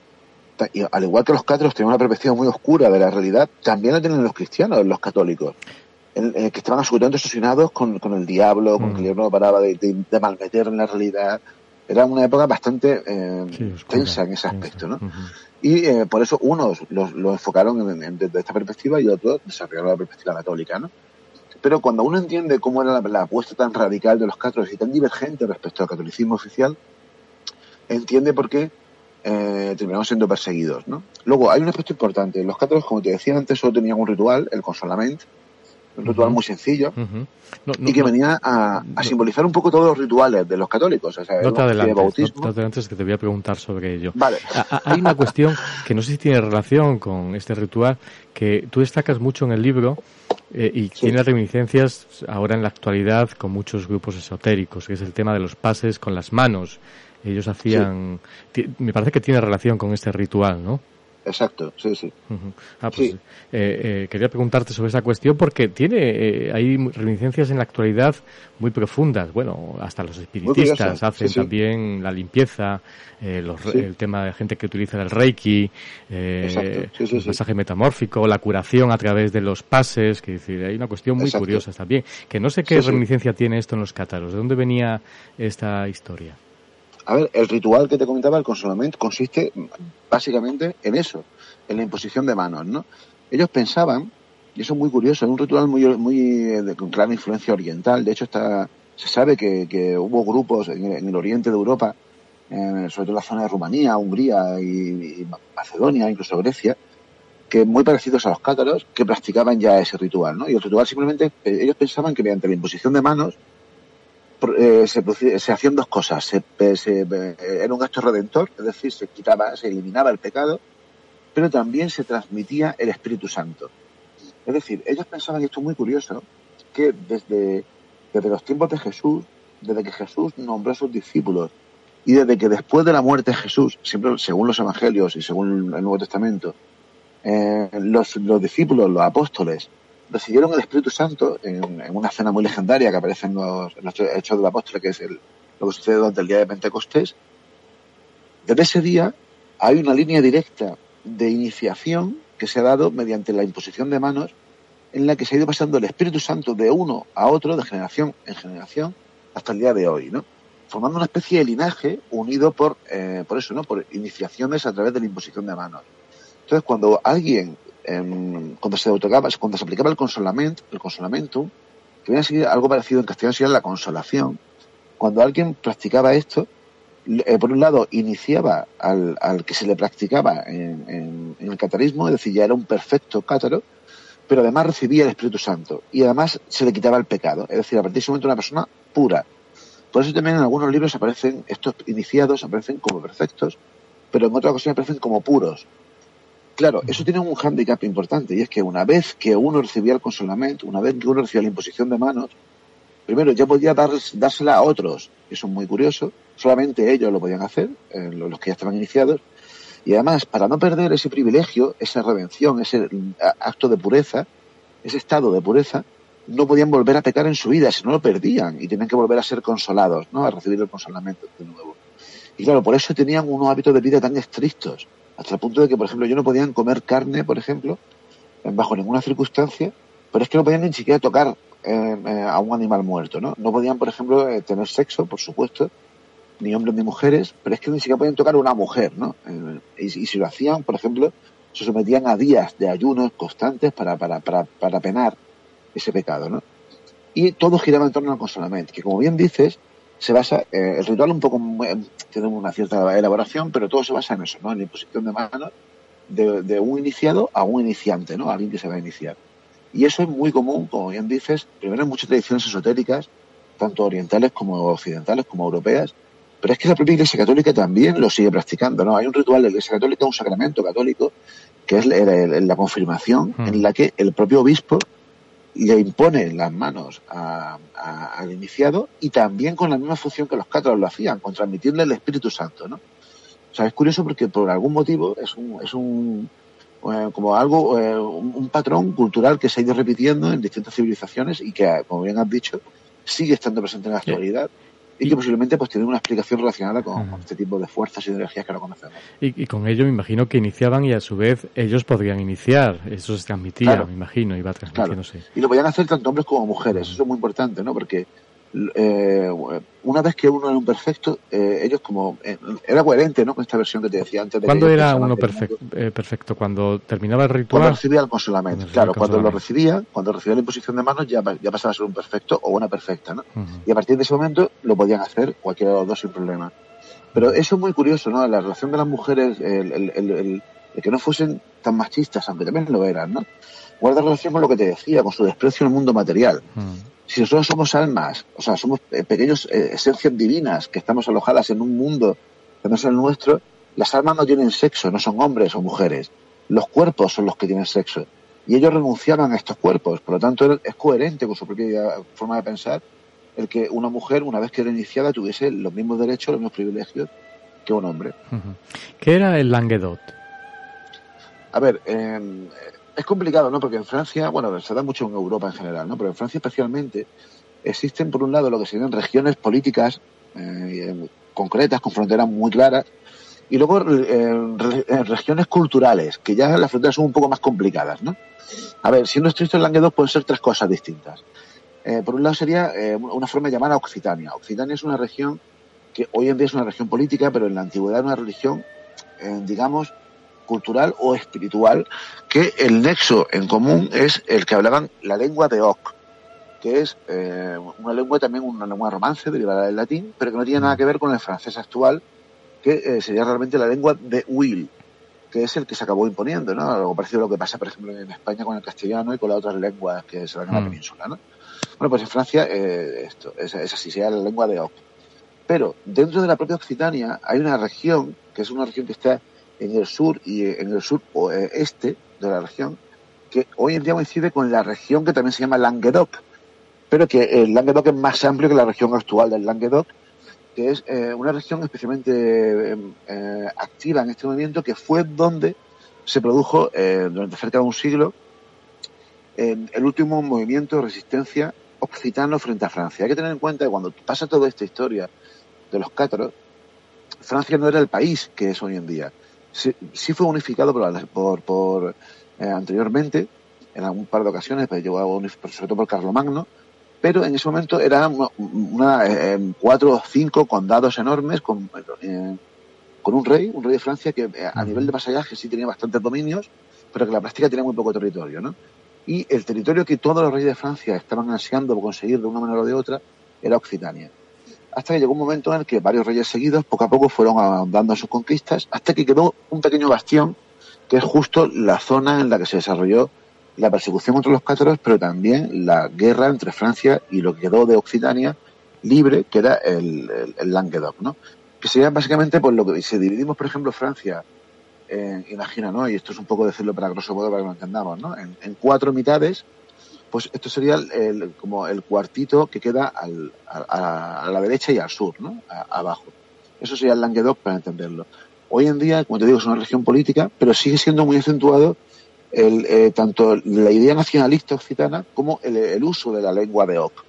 al igual que los cátaros tienen una perspectiva muy oscura de la realidad, también la tienen los cristianos, los católicos, en, que estaban absolutamente asesinados con, el diablo, con que el diablo no paraba de, de malmeter en la realidad, era una época bastante eh, tensa en ese aspecto, ¿no? Y eh, por eso unos lo, enfocaron desde esta perspectiva y otros desarrollaron la perspectiva católica, ¿no? Pero cuando uno entiende cómo era la, apuesta tan radical de los católicos y tan divergente respecto al catolicismo oficial, entiende por qué eh, terminaron siendo perseguidos, ¿no? Luego, hay un aspecto importante. Los católicos, como te decía antes, solo tenían un ritual, el consolament, un ritual muy sencillo, y que venía a, simbolizar un poco todos los rituales de los católicos. O sea, no te adelantes, no, te que te voy a preguntar sobre ello. Vale. Hay una cuestión que no sé si tiene relación con este ritual, que tú destacas mucho en el libro, eh, y tiene reminiscencias ahora en la actualidad con muchos grupos esotéricos, que es el tema de los pases con las manos. Ellos hacían, me parece que tiene relación con este ritual, ¿no? Exacto, sí, sí. Ah, pues, eh, eh, quería preguntarte sobre esa cuestión porque tiene, eh, hay reminiscencias en la actualidad muy profundas. Bueno, hasta los espiritistas hacen también la limpieza, el tema de gente que utiliza el reiki, el masaje metamórfico, la curación a través de los pases, que decir, hay una cuestión muy curiosa también. Que no sé qué reminiscencia tiene esto en los cátaros. ¿De dónde venía esta historia? A ver, el ritual que te comentaba, el consolamiento, consiste básicamente en eso, en la imposición de manos, ¿no? Ellos pensaban, y eso es muy curioso, es un ritual muy, muy de, con clara influencia oriental, de hecho está, se sabe que, hubo grupos en, el oriente de Europa, sobre todo en la zona de Rumanía, Hungría y, Macedonia, incluso Grecia, que muy parecidos a los cátaros, que practicaban ya ese ritual, ¿no? Y el ritual simplemente, eh, ellos pensaban que mediante la imposición de manos eh, se, hacían dos cosas. Se, eh, era un acto redentor, es decir, se quitaba, se eliminaba el pecado, pero también se transmitía el Espíritu Santo. Es decir, ellos pensaban, y esto es muy curioso, que desde, desde los tiempos de Jesús, desde que Jesús nombró a sus discípulos, y desde que después de la muerte de Jesús, siempre según los evangelios y según el Nuevo Testamento, eh, los, los discípulos, los apóstoles, recibieron el Espíritu Santo en, una cena muy legendaria que aparece en los, Hechos del Apóstol, que es el, lo que sucede durante el día de Pentecostés. Desde ese día hay una línea directa de iniciación que se ha dado mediante la imposición de manos en la que se ha ido pasando el Espíritu Santo de uno a otro, de generación en generación, hasta el día de hoy, ¿no? Formando una especie de linaje unido por, eh, por eso, ¿no? Por iniciaciones a través de la imposición de manos. Entonces, cuando alguien cuando se otorgaba, cuando se aplicaba el consolamiento, el consolamento, que viene a ser algo parecido en castellano sería la consolación, cuando alguien practicaba esto, eh, por un lado iniciaba al, que se le practicaba en, el catarismo, es decir, ya era un perfecto cátaro, pero además recibía el Espíritu Santo y además se le quitaba el pecado, es decir, a partir de ese momento una persona pura. Por eso también en algunos libros aparecen estos iniciados, aparecen como perfectos, pero en otras ocasiones aparecen como puros. Claro, eso tiene un hándicap importante y es que una vez que uno recibía el consolamiento, una vez que uno recibía la imposición de manos, primero ya podía dársela a otros, eso es muy curioso, solamente ellos lo podían hacer, eh, los que ya estaban iniciados, y además, para no perder ese privilegio, esa redención, ese mm, acto de pureza, ese estado de pureza, no podían volver a pecar en su vida, si no lo perdían y tenían que volver a ser consolados, ¿no? A recibir el consolamiento de nuevo. Y claro, por eso tenían unos hábitos de vida tan estrictos hasta el punto de que, por ejemplo, yo no podían comer carne, por ejemplo, bajo ninguna circunstancia, pero es que no podían ni siquiera tocar eh, eh, a un animal muerto, ¿no? No podían, por ejemplo, eh, tener sexo, por supuesto, ni hombres ni mujeres, pero es que ni siquiera podían tocar a una mujer, ¿no? Y, y, si lo hacían, por ejemplo, se sometían a días de ayunos constantes para, para, para, para penar ese pecado, ¿no? Y todo giraba en torno al consolamiento, que como bien dices, se basa, eh, el ritual un poco tiene una cierta elaboración, pero todo se basa en eso, ¿no? En la imposición de manos de, un iniciado a un iniciante, ¿no? A alguien que se va a iniciar. Y eso es muy común, como bien dices, primero en muchas tradiciones esotéricas, tanto orientales como occidentales como europeas, pero es que la propia Iglesia Católica también lo sigue practicando, ¿no? Hay un ritual de la Iglesia Católica, un sacramento católico, que es la confirmación, hmm. en la que el propio obispo le impone las manos al iniciado y también con la misma función que los cátaros lo hacían, con transmitirle el Espíritu Santo, ¿no? O sea, es curioso porque por algún motivo es un, es un eh, como algo, eh, un, patrón cultural que se ha ido repitiendo en distintas civilizaciones y que, como bien has dicho, sigue estando presente en la actualidad y que posiblemente pues tiene una explicación relacionada con, este tipo de fuerzas y energías que no conocemos. Y, con ello me imagino que iniciaban y a su vez ellos podrían iniciar, eso se transmitía, me imagino, iba transmitiéndose. Y lo podían hacer tanto hombres como mujeres, eso es muy importante, ¿no? Porque eh, una vez que uno era un perfecto, eh, ellos como... Eh, era coherente, ¿no? Con esta versión que te decía antes. De ¿Cuándo era uno perfecto, perfecto? ¿Cuando terminaba el ritual? Cuando recibía el consolamiento. claro, cuando lo recibía, cuando recibía la imposición de manos, ya, ya pasaba a ser un perfecto o una perfecta, ¿no? Y a partir de ese momento lo podían hacer cualquiera de los dos sin problema. Pero eso es muy curioso, ¿no? La relación de las mujeres, el, de que no fuesen tan machistas, aunque también lo eran, ¿no? Guarda relación con lo que te decía, con su desprecio al mundo material. Si nosotros somos almas, o sea, somos eh, pequeños eh, esencias divinas que estamos alojadas en un mundo que no es el nuestro, las almas no tienen sexo, no son hombres o mujeres. Los cuerpos son los que tienen sexo. Y ellos renunciaban a estos cuerpos. Por lo tanto, es coherente con su propia forma de pensar el que una mujer, una vez que era iniciada, tuviese los mismos derechos, los mismos privilegios que un hombre. ¿Qué era el Languedot? A ver, eh, es complicado, ¿no? Porque en Francia, bueno, se da mucho en Europa en general, ¿no? Pero en Francia especialmente existen, por un lado, lo que serían regiones políticas eh, concretas, con fronteras muy claras, y luego eh, regiones culturales, que ya las fronteras son un poco más complicadas, ¿no? A ver, siendo estricto en Languedoc pueden ser tres cosas distintas. Eh, por un lado sería eh, una forma llamada Occitania. Occitania es una región que hoy en día es una región política, pero en la antigüedad era una religión, eh, digamos, cultural o espiritual, que el nexo en común es el que hablaban la lengua de Oc, que es una lengua también una lengua romance derivada del latín, pero que no tiene nada que ver con el francés actual, que sería realmente la lengua de Will, que es el que se acabó imponiendo, ¿no? Algo parecido a lo que pasa, por ejemplo, en España con el castellano y con las otras lenguas que se dan en la mm. península, ¿no? Bueno, pues en Francia eh, esto es, así, sería la lengua de Oc. Pero dentro de la propia Occitania hay una región, que es una región que está en el sur y en el sur o eh, de la región, que hoy en día coincide con la región que también se llama Languedoc, pero que el Languedoc es más amplio que la región actual del Languedoc, que es eh, una región especialmente activa en este movimiento, que fue donde se produjo durante cerca de un siglo el último movimiento de resistencia occitano frente a Francia. Hay que tener en cuenta que cuando pasa toda esta historia de los cátaros, Francia no era el país que es hoy en día. Sí, fue unificado por, por, eh, anteriormente, en algún par de ocasiones, pero llegó sobre todo por Carlomagno, pero en ese momento eran una, eh, cuatro o cinco condados enormes con, eh, con un rey, un rey de Francia que a nivel de vasallaje sí tenía bastantes dominios, pero que en la práctica tenía muy poco territorio, ¿no? y el territorio que todos los reyes de Francia estaban ansiando conseguir de una manera o de otra era Occitania. Hasta que llegó un momento en el que varios reyes seguidos poco a poco fueron ahondando sus conquistas, hasta que quedó un pequeño bastión, que es justo la zona en la que se desarrolló la persecución contra los cátaros, pero también la guerra entre Francia y lo que quedó de Occitania libre, que era el, Languedoc, ¿no? Que sería básicamente por lo que si dividimos, por ejemplo, Francia eh, imagina, ¿no? Y esto es un poco decirlo para grosso modo para que lo entendamos, ¿no? En, cuatro mitades, pues esto sería el, como el cuartito que queda al, a, la derecha y al sur, ¿no? abajo. Eso sería el Languedoc para entenderlo. Hoy en día, como te digo, es una región política, pero sigue siendo muy acentuado eh, tanto la idea nacionalista occitana como el, el, uso de la lengua de Oc.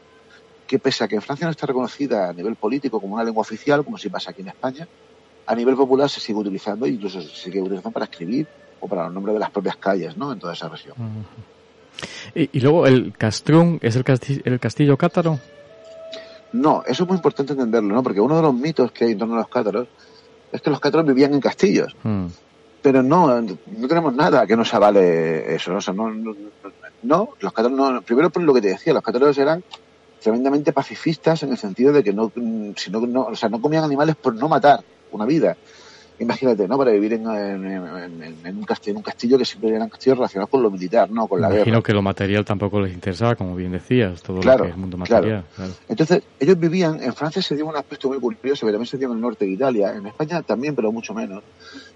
Que pese a que en Francia no está reconocida a nivel político como una lengua oficial, como si pasa aquí en España, a nivel popular se sigue utilizando, incluso se sigue utilizando para escribir o para los nombres de las propias calles, ¿no? En toda esa región. Y, luego el Castrún es el castillo, el castillo cátaro. No, eso es muy importante entenderlo, ¿no? Porque uno de los mitos que hay en torno a los cátaros es que los cátaros vivían en castillos. Mm. Pero no, no tenemos nada que nos avale eso, ¿no? O sea, no, no, los cátaros no, primero por lo que te decía, los cátaros eran tremendamente pacifistas en el sentido de que no, si no, no, o sea, no comían animales por no matar una vida. Imagínate, ¿no? Para vivir en, un castillo, un castillo que siempre eran castillos relacionados con lo militar, ¿no? Con la Imagino que lo material tampoco les interesaba, como bien decías, todo lo que es el mundo material. Entonces, ellos vivían, en Francia se dio un aspecto muy curioso, pero también se dio en el norte de Italia, en España también, pero mucho menos.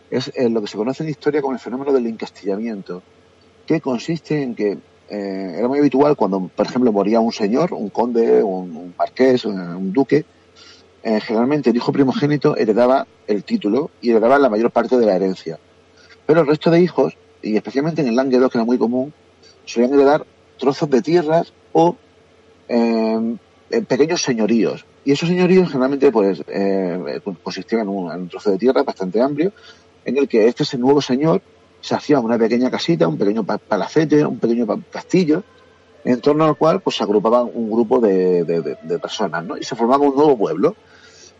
Es eh, lo que se conoce en historia como el fenómeno del encastillamiento, que consiste en que eh, era muy habitual cuando, por ejemplo, moría un señor, un conde, un, un marqués, un duque, eh, generalmente el hijo primogénito heredaba el título y heredaba la mayor parte de la herencia. Pero el resto de hijos, y especialmente en el Languedoc, que era muy común, solían heredar trozos de tierras o em, pequeños señoríos. Y esos señoríos generalmente pues, eh, consistían en un, trozo de tierra bastante amplio, en el que este nuevo señor se hacía una pequeña casita, un pequeño palacete, un pequeño castillo, en torno al cual pues se agrupaban un grupo de, de personas, ¿no? Y se formaba un nuevo pueblo.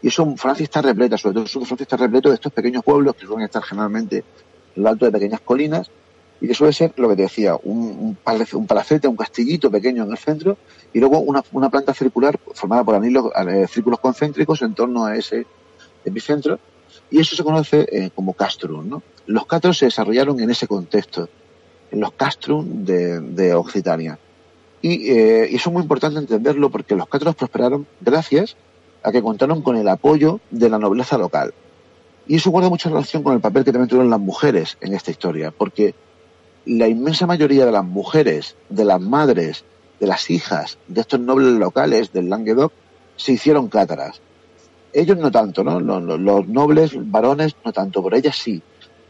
Y eso Francia está repleta, sobre todo Francia está repleto de estos pequeños pueblos que suelen estar generalmente en lo alto de pequeñas colinas y que suele ser lo que te decía, un, palacete, un castillito pequeño en el centro y luego una, una planta circular formada por anillos, eh, círculos concéntricos en torno a ese epicentro Y eso se conoce eh, como castrum, ¿no? Los cátars se desarrollaron en ese contexto, en los castrum de, Occitania. Y, eh, y, eso es muy importante entenderlo porque los cátars prosperaron gracias a que contaron con el apoyo de la nobleza local. Y eso guarda mucha relación con el papel que también tuvieron las mujeres en esta historia, porque la inmensa mayoría de las mujeres, de las madres, de las hijas de estos nobles locales del Languedoc se hicieron cátaras. Ellos no tanto, ¿no? Los, nobles varones no tanto, pero ellas sí.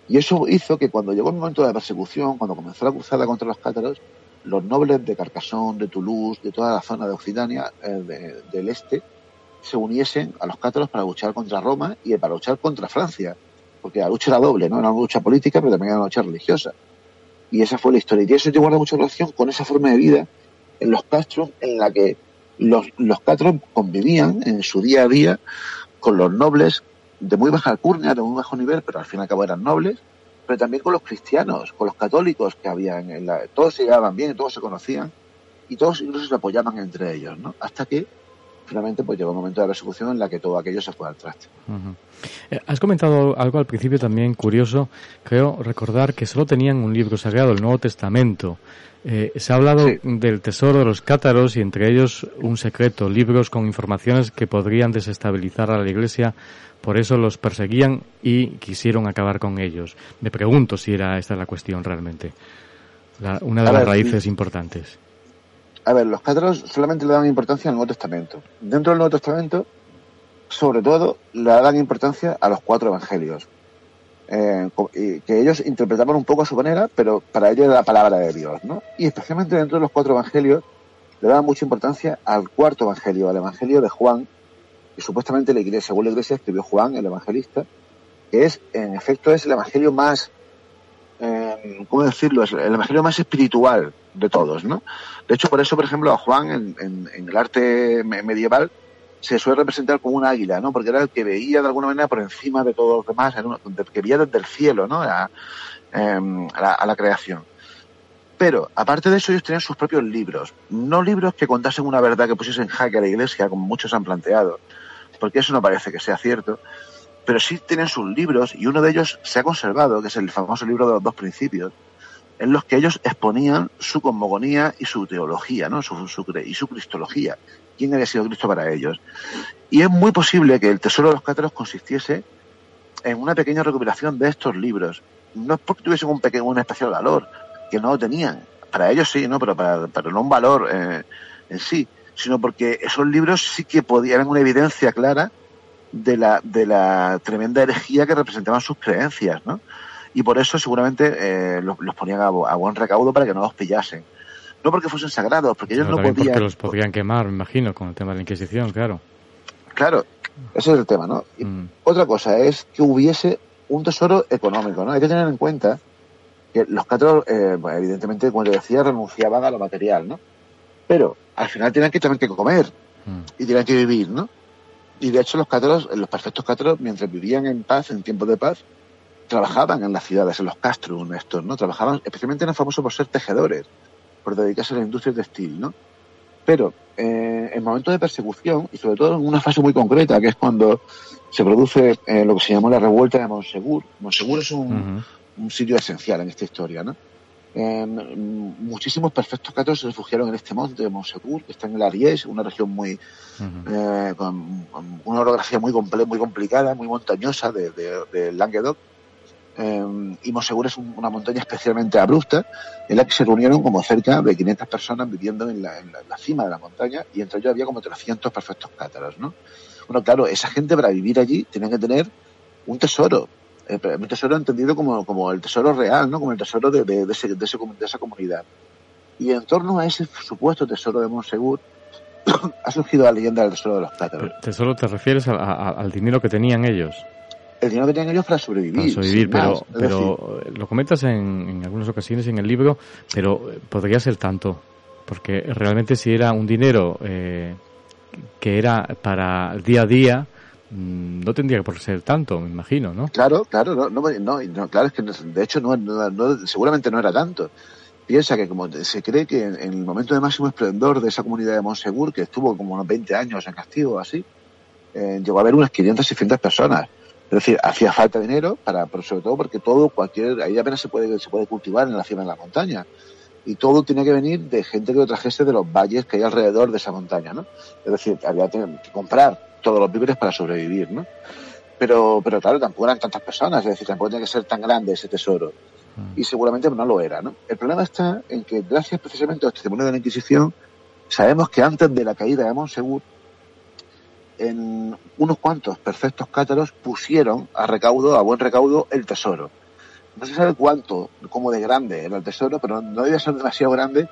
Y eso hizo que cuando llegó el momento de la persecución, cuando comenzó la cruzada contra los cátaros, los nobles de Carcassonne, de Toulouse, de toda la zona de Occitania, eh, de, del este, se uniesen a los cátaros para luchar contra Roma y para luchar contra Francia. Porque la lucha era doble, ¿no? Era una lucha política, pero también era una lucha religiosa. Y esa fue la historia. Y eso guarda mucha relación con esa forma de vida en los castros en la que los, los convivían en su día a día con los nobles de muy baja alcurnia, de muy bajo nivel, pero al fin y al cabo eran nobles, pero también con los cristianos, con los católicos que habían todos se llevaban bien, todos se conocían y todos incluso se apoyaban entre ellos, ¿no? Hasta que finalmente pues llegó un momento de persecución en la que todo aquello se fue al traste. Uh -huh. eh, has comentado algo al principio también curioso, creo recordar que solo tenían un libro sagrado, el Nuevo Testamento. Eh, se ha hablado sí. del tesoro de los cátaros y entre ellos un secreto, libros con informaciones que podrían desestabilizar a la Iglesia, por eso los perseguían y quisieron acabar con ellos. Me pregunto si era esta la cuestión realmente, la, una de a las ver, raíces sí. importantes. A ver, los cátaros solamente le dan importancia al Nuevo Testamento. Dentro del Nuevo Testamento, sobre todo, le dan importancia a los cuatro evangelios. Eh, que ellos interpretaban un poco a su manera, pero para ellos era la palabra de Dios, ¿no? Y especialmente dentro de los cuatro evangelios, le daban mucha importancia al cuarto evangelio, al evangelio de Juan, que supuestamente la iglesia, según la iglesia escribió Juan, el evangelista, que es, en efecto, es el evangelio más, eh, ¿cómo decirlo? Es el evangelio más espiritual de todos, ¿no? De hecho, por eso, por ejemplo, a Juan en, el arte medieval se suele representar como un águila, ¿no? Porque era el que veía de alguna manera por encima de todos los demás, que veía desde el cielo, ¿no? A, eh, a, la, a, la, creación. Pero, aparte de eso, ellos tenían sus propios libros. No libros que contasen una verdad que pusiesen en jaque a la iglesia, como muchos han planteado, porque eso no parece que sea cierto. Pero sí tienen sus libros, y uno de ellos se ha conservado, que es el famoso libro de los dos principios, en los que ellos exponían su cosmogonía y su teología, ¿no? Su, su, y su cristología quién había sido Cristo para ellos. Y es muy posible que el tesoro de los cátaros consistiese en una pequeña recuperación de estos libros. No es porque tuviesen un, pequeño, un especial valor, que no lo tenían. Para ellos sí, ¿no? Pero para, para no un valor eh, en sí, sino porque esos libros sí que podían una evidencia clara de la, de la tremenda herejía que representaban sus creencias, ¿no? Y por eso seguramente eh, los, los, ponían a, a buen recaudo para que no los pillasen no porque fuesen sagrados, porque ellos Pero no podían. Porque los podrían quemar, me imagino, con el tema de la Inquisición, claro. Claro, ese es el tema, ¿no? Y mm. Otra cosa es que hubiese un tesoro económico, ¿no? Hay que tener en cuenta que los cátaros, eh, evidentemente, como te decía, renunciaban a lo material, ¿no? Pero al final tenían que tener que comer mm. y tenían que vivir, ¿no? Y de hecho los cátaros, los perfectos cátaros, mientras vivían en paz, en tiempos de paz, trabajaban en las ciudades, en los castros estos, ¿no? Trabajaban, especialmente eran famosos por ser tejedores por dedicarse a la industria textil, ¿no? Pero eh, en momentos de persecución, y sobre todo en una fase muy concreta, que es cuando se produce eh, lo que se llamó la revuelta de Monsegur. Monsegur es un, uh -huh. un sitio esencial en esta historia, ¿no? Eh, muchísimos perfectos cátaros se refugiaron en este monte de Monsegur, que está en el Ariège, una región muy uh -huh. con una orografía muy, muy complicada, muy montañosa de, de, de Languedoc eh, y Monsegur es un, una montaña especialmente abrupta en la que se reunieron como cerca de 500 personas viviendo en la, en la, en la cima de la montaña y entre ellos había como 300 perfectos cátaros, ¿no? Bueno, claro, esa gente para vivir allí tenía que tener un tesoro, eh, un tesoro entendido como, como el tesoro real, ¿no? Como el tesoro de, de, de, ese, de, ese, de esa comunidad. Y en torno a ese supuesto tesoro de Monsegur, *coughs* ha surgido la leyenda del tesoro de los cátaros. ¿Tesoro te refieres a, a, al dinero que tenían ellos? el dinero que tenían ellos para sobrevivir. Para sobrevivir, pero, pero decir... lo comentas en, en, algunas ocasiones en el libro, pero podría ser tanto, porque realmente si era un dinero eh, que era para día a día, no tendría por ser tanto, me imagino, ¿no? Claro, claro, no, no, no claro, es que de hecho no, seguramente no era tanto. Piensa que como se cree que en, el momento de máximo esplendor de esa comunidad de Monsegur, que estuvo como unos 20 años en castigo así, eh, llegó a haber unas 500, 600 personas decir, hacía falta dinero para, pero sobre todo porque todo, cualquier, ahí apenas se puede, se puede cultivar en la cima de la montaña. Y todo tenía que venir de gente que lo trajese de los valles que hay alrededor de esa montaña, ¿no? Es decir, había que comprar todos los víveres para sobrevivir, ¿no? Pero, pero claro, tampoco eran tantas personas, es decir, tampoco tenía que ser tan grande ese tesoro. Mm. Y seguramente no lo era, ¿no? El problema está en que gracias precisamente a los testimonios de la Inquisición, sabemos que antes de la caída de Monsegur, en unos cuantos perfectos cátaros pusieron a recaudo, a buen recaudo, el tesoro. No se sabe cuánto, cómo de grande era el tesoro, pero no debía ser demasiado grande,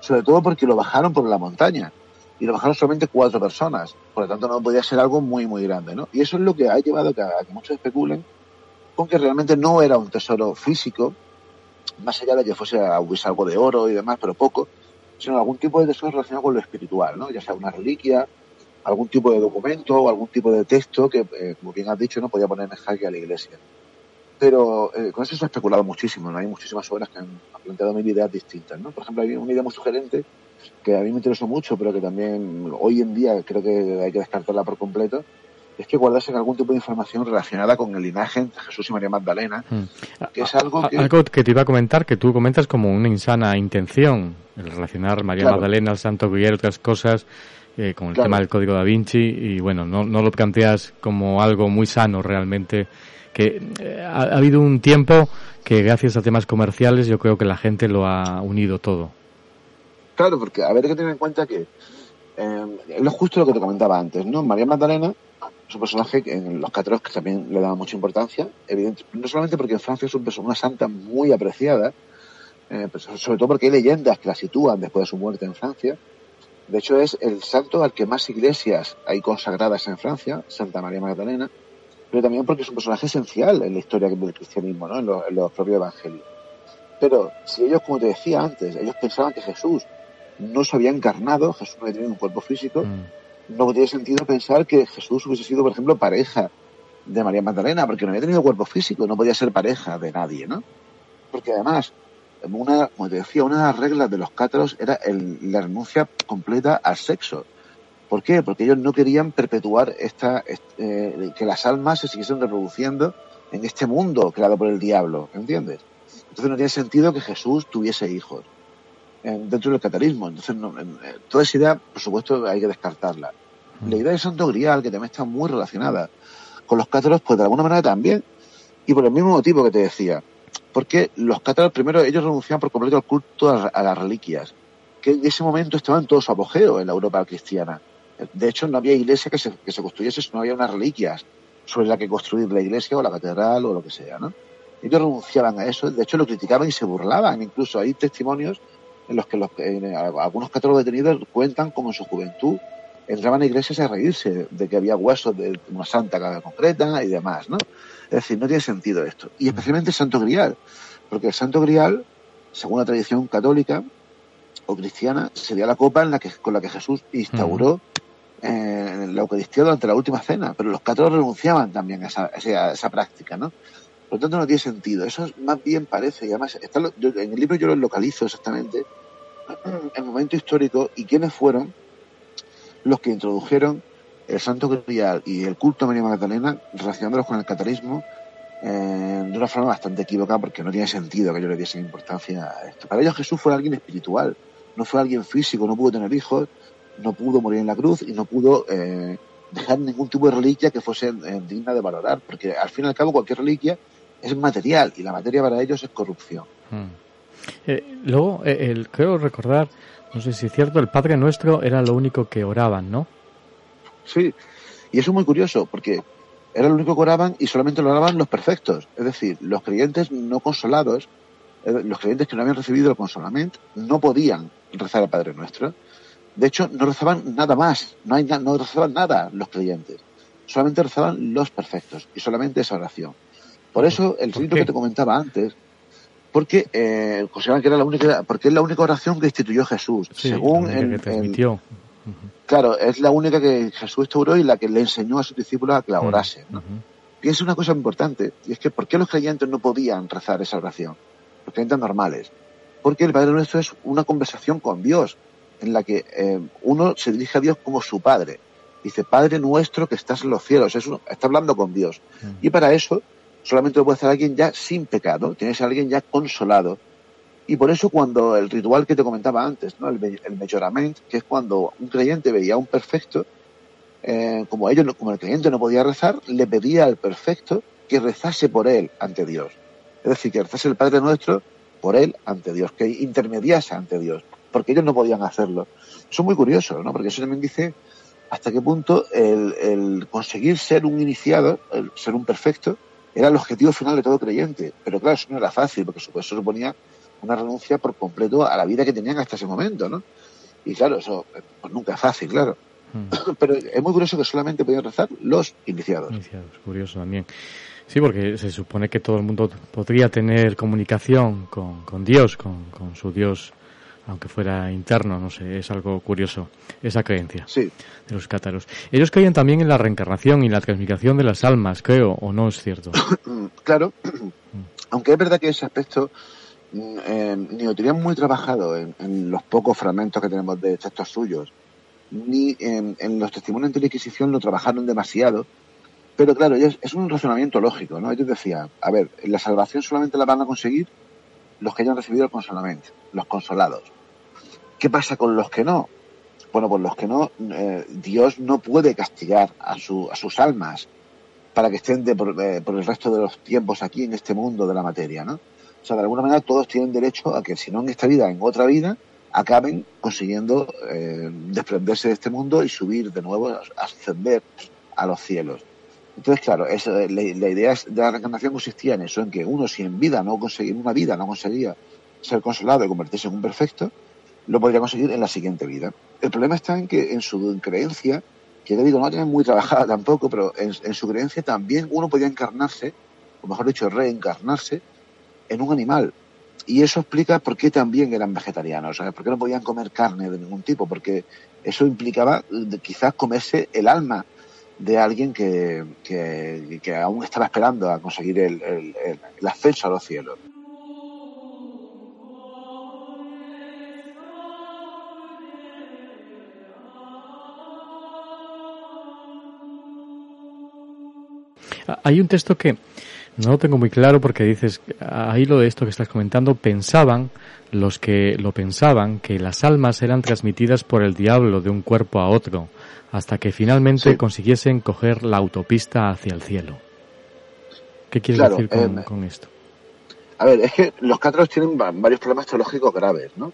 sobre todo porque lo bajaron por la montaña. Y lo bajaron solamente cuatro personas. Por lo tanto, no podía ser algo muy, muy grande, ¿no? Y eso es lo que ha llevado a que, muchos especulen con que realmente no era un tesoro físico, más allá de que fuese algo de oro y demás, pero poco, sino algún tipo de tesoro relacionado con lo espiritual, ¿no? Ya sea una reliquia, algún tipo de documento o algún tipo de texto que, eh, como bien has dicho, no podía poner en jaque a la iglesia. Pero eh, con eso se ha especulado muchísimo, ¿no? Hay muchísimas obras que han, planteado mil ideas distintas, ¿no? Por ejemplo, hay una idea muy sugerente que a mí me interesó mucho, pero que también hoy en día creo que hay que descartarla por completo, es que guardasen algún tipo de información relacionada con el linaje de Jesús y María Magdalena, hmm. que es algo que... Algo que te iba a comentar, que tú comentas como una insana intención, el relacionar María Magdalena, el Santo Grial, otras cosas, eh, con el tema del código da Vinci y bueno, no, no lo planteas como algo muy sano realmente, que eh, ha, habido un tiempo que gracias a temas comerciales yo creo que la gente lo ha unido todo. Claro, porque a ver hay que tener en cuenta que eh, es lo justo lo que te comentaba antes, ¿no? María Magdalena es un personaje que en los católicos que también le daba mucha importancia, no solamente porque en Francia es una santa muy apreciada, sobre todo porque hay leyendas que la sitúan después de su muerte en Francia, de hecho, es el santo al que más iglesias hay consagradas en Francia, Santa María Magdalena, pero también porque es un personaje esencial en la historia del cristianismo, ¿no? en, los, propios evangelios. Pero si ellos, como te decía antes, ellos pensaban que Jesús no se había encarnado, Jesús no había tenido un cuerpo físico, mm. no tiene sentido pensar que Jesús hubiese sido, por ejemplo, pareja de María Magdalena, porque no había tenido cuerpo físico, no podía ser pareja de nadie, ¿no? Porque además, una, como te decía, una de las reglas de los cátaros era la renuncia completa al sexo. ¿Por qué? Porque ellos no querían perpetuar esta, eh, que las almas se siguiesen reproduciendo en este mundo creado por el diablo, ¿entiendes? Entonces no tiene sentido que Jesús tuviese hijos dentro del catarismo. Entonces, eh, toda esa idea, por supuesto, hay que descartarla. La idea de Santo Grial, que también está muy relacionada con los cátaros, pues de alguna manera también, y por el mismo motivo que te decía, porque los cátaros primero ellos renunciaban por completo al culto a, las reliquias, que en ese momento estaban en todo su apogeo en la Europa cristiana. De hecho, no había iglesia que se, que se construyese si no había unas reliquias sobre la que construir la iglesia o la catedral o lo que sea, ¿no? Ellos renunciaban a eso, de hecho lo criticaban y se burlaban. Incluso hay testimonios en los que los, algunos cátaros detenidos cuentan como en su juventud entraban a iglesias a reírse de que había huesos de una santa concreta y demás, ¿no? Es decir, no tiene sentido esto. Y especialmente el Santo Grial, porque el Santo Grial, según la tradición católica o cristiana, sería la copa en la que, con la que Jesús instauró eh, la Eucaristía durante la última cena, pero los católicos renunciaban también a esa, práctica, ¿no? Por tanto, no tiene sentido. Eso más bien parece, y además está, en el libro yo lo localizo exactamente, *clears throat* el momento histórico y quiénes fueron los que introdujeron el Santo Grial y el culto a María Magdalena relacionándolos con el catarismo eh, de una forma bastante equivocada porque no tiene sentido que ellos le diesen importancia a esto. Para ellos Jesús fue alguien espiritual, no fue alguien físico, no pudo tener hijos, no pudo morir en la cruz y no pudo eh, dejar ningún tipo de reliquia que fuese eh, digna de valorar, porque al fin y al cabo cualquier reliquia es material y la materia para ellos es corrupción. Hmm. luego, el, creo recordar no sé si es cierto, el Padre Nuestro era lo único que oraban, ¿no? Sí, y eso es muy curioso, porque era lo único que oraban y solamente lo oraban los perfectos. Es decir, los creyentes no consolados, eh, los creyentes que no habían recibido el consolamiento, no podían rezar al Padre Nuestro. De hecho, no rezaban nada más, no, hay, no rezaban nada los creyentes. Solamente rezaban los perfectos y solamente esa oración. Por eso, el rito que te comentaba antes, porque eh, consideraban que era la única, porque es la única oración que instituyó Jesús, según el, claro, es la única que Jesús instauró y la que le enseñó a sus discípulos a que la orasen. ¿no? Piensa una cosa importante, y es que ¿por qué los creyentes no podían rezar esa oración? Los creyentes normales. Porque el Padre Nuestro es una conversación con Dios, en la que eh, uno se dirige a Dios como su Padre. Dice, Padre nuestro que estás en los cielos. Eso, está hablando con Dios. Y para eso solamente lo puede hacer alguien ya sin pecado. Tienes a alguien ya consolado. Y por eso cuando el ritual que te comentaba antes, ¿no? el, el que es cuando un creyente veía a un perfecto, eh, como ellos, como el creyente no podía rezar, le pedía al perfecto que rezase por él ante Dios. Es decir, que rezase el Padre Nuestro por él ante Dios, que intermediase ante Dios, porque ellos no podían hacerlo. Eso es muy curioso, ¿no? Porque eso también dice hasta qué punto el, conseguir ser un iniciado, el ser un perfecto, era el objetivo final de todo creyente. Pero claro, eso no era fácil, porque eso suponía una renuncia por completo a la vida que tenían hasta ese momento, ¿no? Y claro, eso pues nunca es fácil, claro. Hmm. *clears throat* Pero es muy curioso que solamente podían rezar los iniciados. Iniciados, curioso también. Sí, porque se supone que todo el mundo podría tener comunicación con, con Dios, con, con su Dios aunque fuera interno, no sé, es algo curioso esa creencia sí. de los cátaros. Ellos creían también en la reencarnación y la transmigración de las almas, creo, o no es cierto. *coughs* claro, aunque es verdad que ese aspecto mm, eh, ni lo tenían muy trabajado en, los pocos fragmentos que tenemos de textos suyos, ni en, los testimonios de la Inquisición lo trabajaron demasiado, pero claro, es, es un razonamiento lógico, ¿no? Ellos decían, a ver, la salvación solamente la van a conseguir los que hayan recibido el consolamiento, los consolados. ¿Qué pasa con los que no? Bueno, pues los que no, eh, Dios no puede castigar a, su, a sus almas para que estén de, por, eh, por, el resto de los tiempos aquí en este mundo de la materia, ¿no? O sea, de alguna manera todos tienen derecho a que si no en esta vida, en otra vida, acaben consiguiendo eh, desprenderse de este mundo y subir de nuevo, ascender a los cielos. Entonces, claro, la, idea de la reencarnación consistía en eso, en que uno si en vida no conseguía, en una vida no conseguía ser consolado y convertirse en un perfecto, lo podría conseguir en la siguiente vida. El problema está en que en su creencia, que digo, no la tienen muy trabajada *laughs* tampoco, pero en, su creencia también uno podía encarnarse, o mejor dicho, reencarnarse, en un animal. Y eso explica por qué también eran vegetarianos, ¿sabes? por qué no podían comer carne de ningún tipo, porque eso implicaba quizás comerse el alma de alguien que, que, aún estaba esperando a conseguir el, el, ascenso a los cielos. Hay un texto que no lo tengo muy claro porque dices, ahí lo de esto que estás comentando, pensaban, los que lo pensaban, que las almas eran transmitidas por el diablo de un cuerpo a otro hasta que finalmente consiguiesen coger la autopista hacia el cielo. ¿Qué quieres decir eh, con, esto? A ver, es que los cátaros tienen varios problemas teológicos graves, ¿no?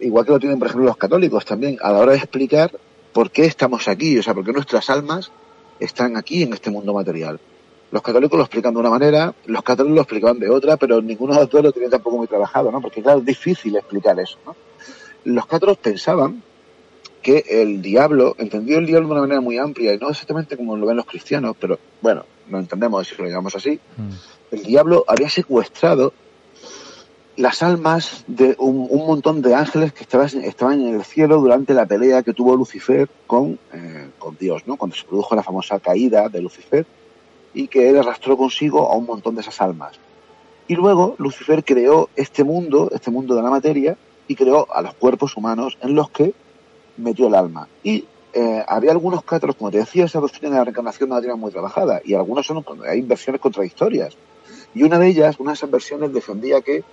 Igual que lo tienen, por ejemplo, los católicos también, a la hora de explicar por qué estamos aquí, o sea, por qué nuestras almas están aquí en este mundo material. Los católicos lo explican de una manera, los católicos lo explicaban de otra, pero ninguno de los dos lo tenía tampoco muy trabajado, ¿no? Porque claro, es difícil explicar eso, ¿no? Los católicos pensaban que el diablo, entendió el diablo de una manera muy amplia y no exactamente como lo ven los cristianos, pero bueno, lo entendemos si lo llamamos así, mm. el diablo había secuestrado las almas de un, montón de ángeles que estaban, estaban, en el cielo durante la pelea que tuvo Lucifer con, eh, con Dios, ¿no? Cuando se produjo la famosa caída de Lucifer y que él arrastró consigo a un montón de esas almas. Y luego Lucifer creó este mundo, este mundo de la materia, y creó a los cuerpos humanos en los que metió el alma. Y eh, había algunos cátaros, como te decía, esa doctrina de la reencarnación no la muy trabajada, y algunos son, hay versiones contradictorias. Y una de ellas, una de esas versiones, defendía que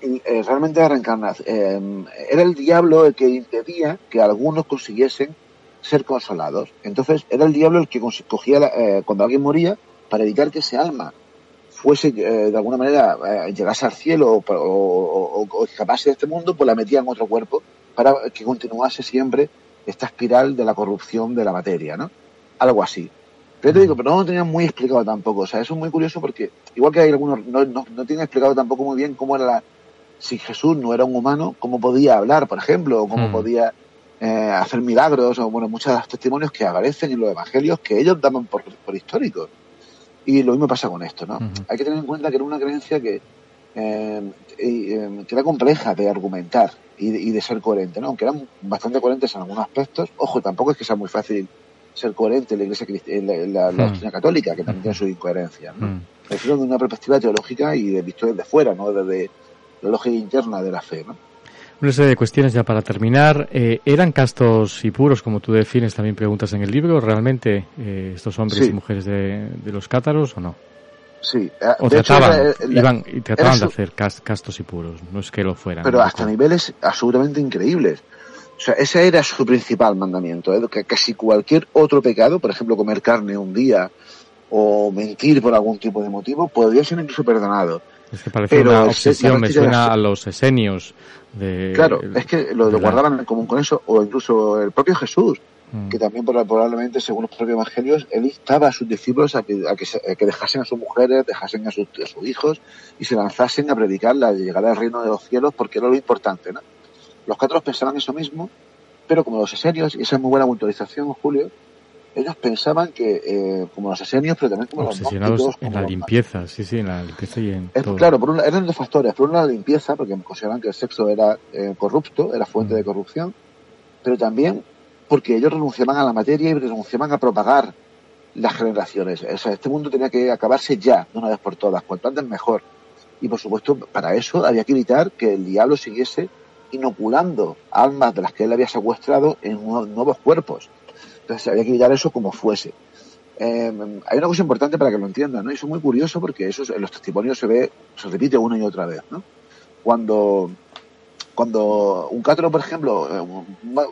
eh, realmente la reencarnación eh, era el diablo el que impedía que algunos consiguiesen ser consolados. Entonces, era el diablo el que cogía cuando alguien moría para evitar que ese alma fuese de alguna manera llegase al cielo o, escapase de este mundo, pues la metía en otro cuerpo para que continuase siempre esta espiral de la corrupción de la materia, ¿no? Algo así. Pero te digo, pero no lo tenían muy explicado tampoco. O sea, eso es muy curioso porque, igual que hay algunos, no, no, no tienen explicado tampoco muy bien cómo era la, si Jesús no era un humano, cómo podía hablar, por ejemplo, o cómo hmm. podía eh, hacer milagros, o bueno, muchos testimonios que aparecen en los evangelios que ellos daban por, por históricos. Y lo mismo pasa con esto, ¿no? Hay que tener en cuenta que era una creencia que, eh, eh, que era compleja de argumentar y de, ser coherente, ¿no? Aunque eran bastante coherentes en algunos aspectos. Ojo, tampoco es que sea muy fácil ser coherente en la Iglesia en la, hmm. católica, que también tiene sus incoherencias, ¿no? Hmm. de una perspectiva teológica y de visto desde fuera, ¿no? Desde la lógica interna de la fe, ¿no? Una serie de cuestiones ya para terminar. Eh, ¿Eran castos y puros, como tú defines, también preguntas en el libro, realmente eh, estos hombres y mujeres de, los cátaros o no? Sí. O trataban, iban, y trataban de hacer castos y puros, no es que lo fueran. Pero hasta niveles absolutamente increíbles. O sea, ese era su principal mandamiento, ¿eh? que casi cualquier otro pecado, por ejemplo, comer carne un día o mentir por algún tipo de motivo, podría ser incluso perdonado. Es que parece una obsesión, me suena a los esenios de... Claro, es que lo, guardaban en común con eso, o incluso el propio Jesús, mm. que también probablemente, según los propios evangelios, él instaba a sus discípulos a que, que, dejasen a sus mujeres, dejasen a sus, a sus hijos y se lanzasen a predicar la llegada del reino de los cielos porque era lo importante, ¿no? Los cátaros pensaban eso mismo, pero como los esenios, y esa es muy buena puntualización, Julio, ellos pensaban que, eh, como los esenios, pero también como los gnósticos... en la limpieza, sí, sí, en la limpieza y en todo. Claro, por eran dos factores. Por una, la limpieza, porque consideraban que el sexo era eh, corrupto, era fuente de mm. corrupción, pero también porque ellos renunciaban a la materia y renunciaban a propagar las generaciones. O sea, este mundo tenía que acabarse ya, de una vez por todas, cuanto antes mejor. Y por supuesto, para eso había que evitar que el diablo siguiese inoculando almas de las que él había secuestrado en nuevos cuerpos. Entonces había que evitar eso como fuese. Em, hay una cosa importante para que lo entiendan, ¿no? Y es muy curioso porque eso en los testimonios se ve, se repite una y otra vez, ¿no? Cuando, cuando un cátaro, por ejemplo,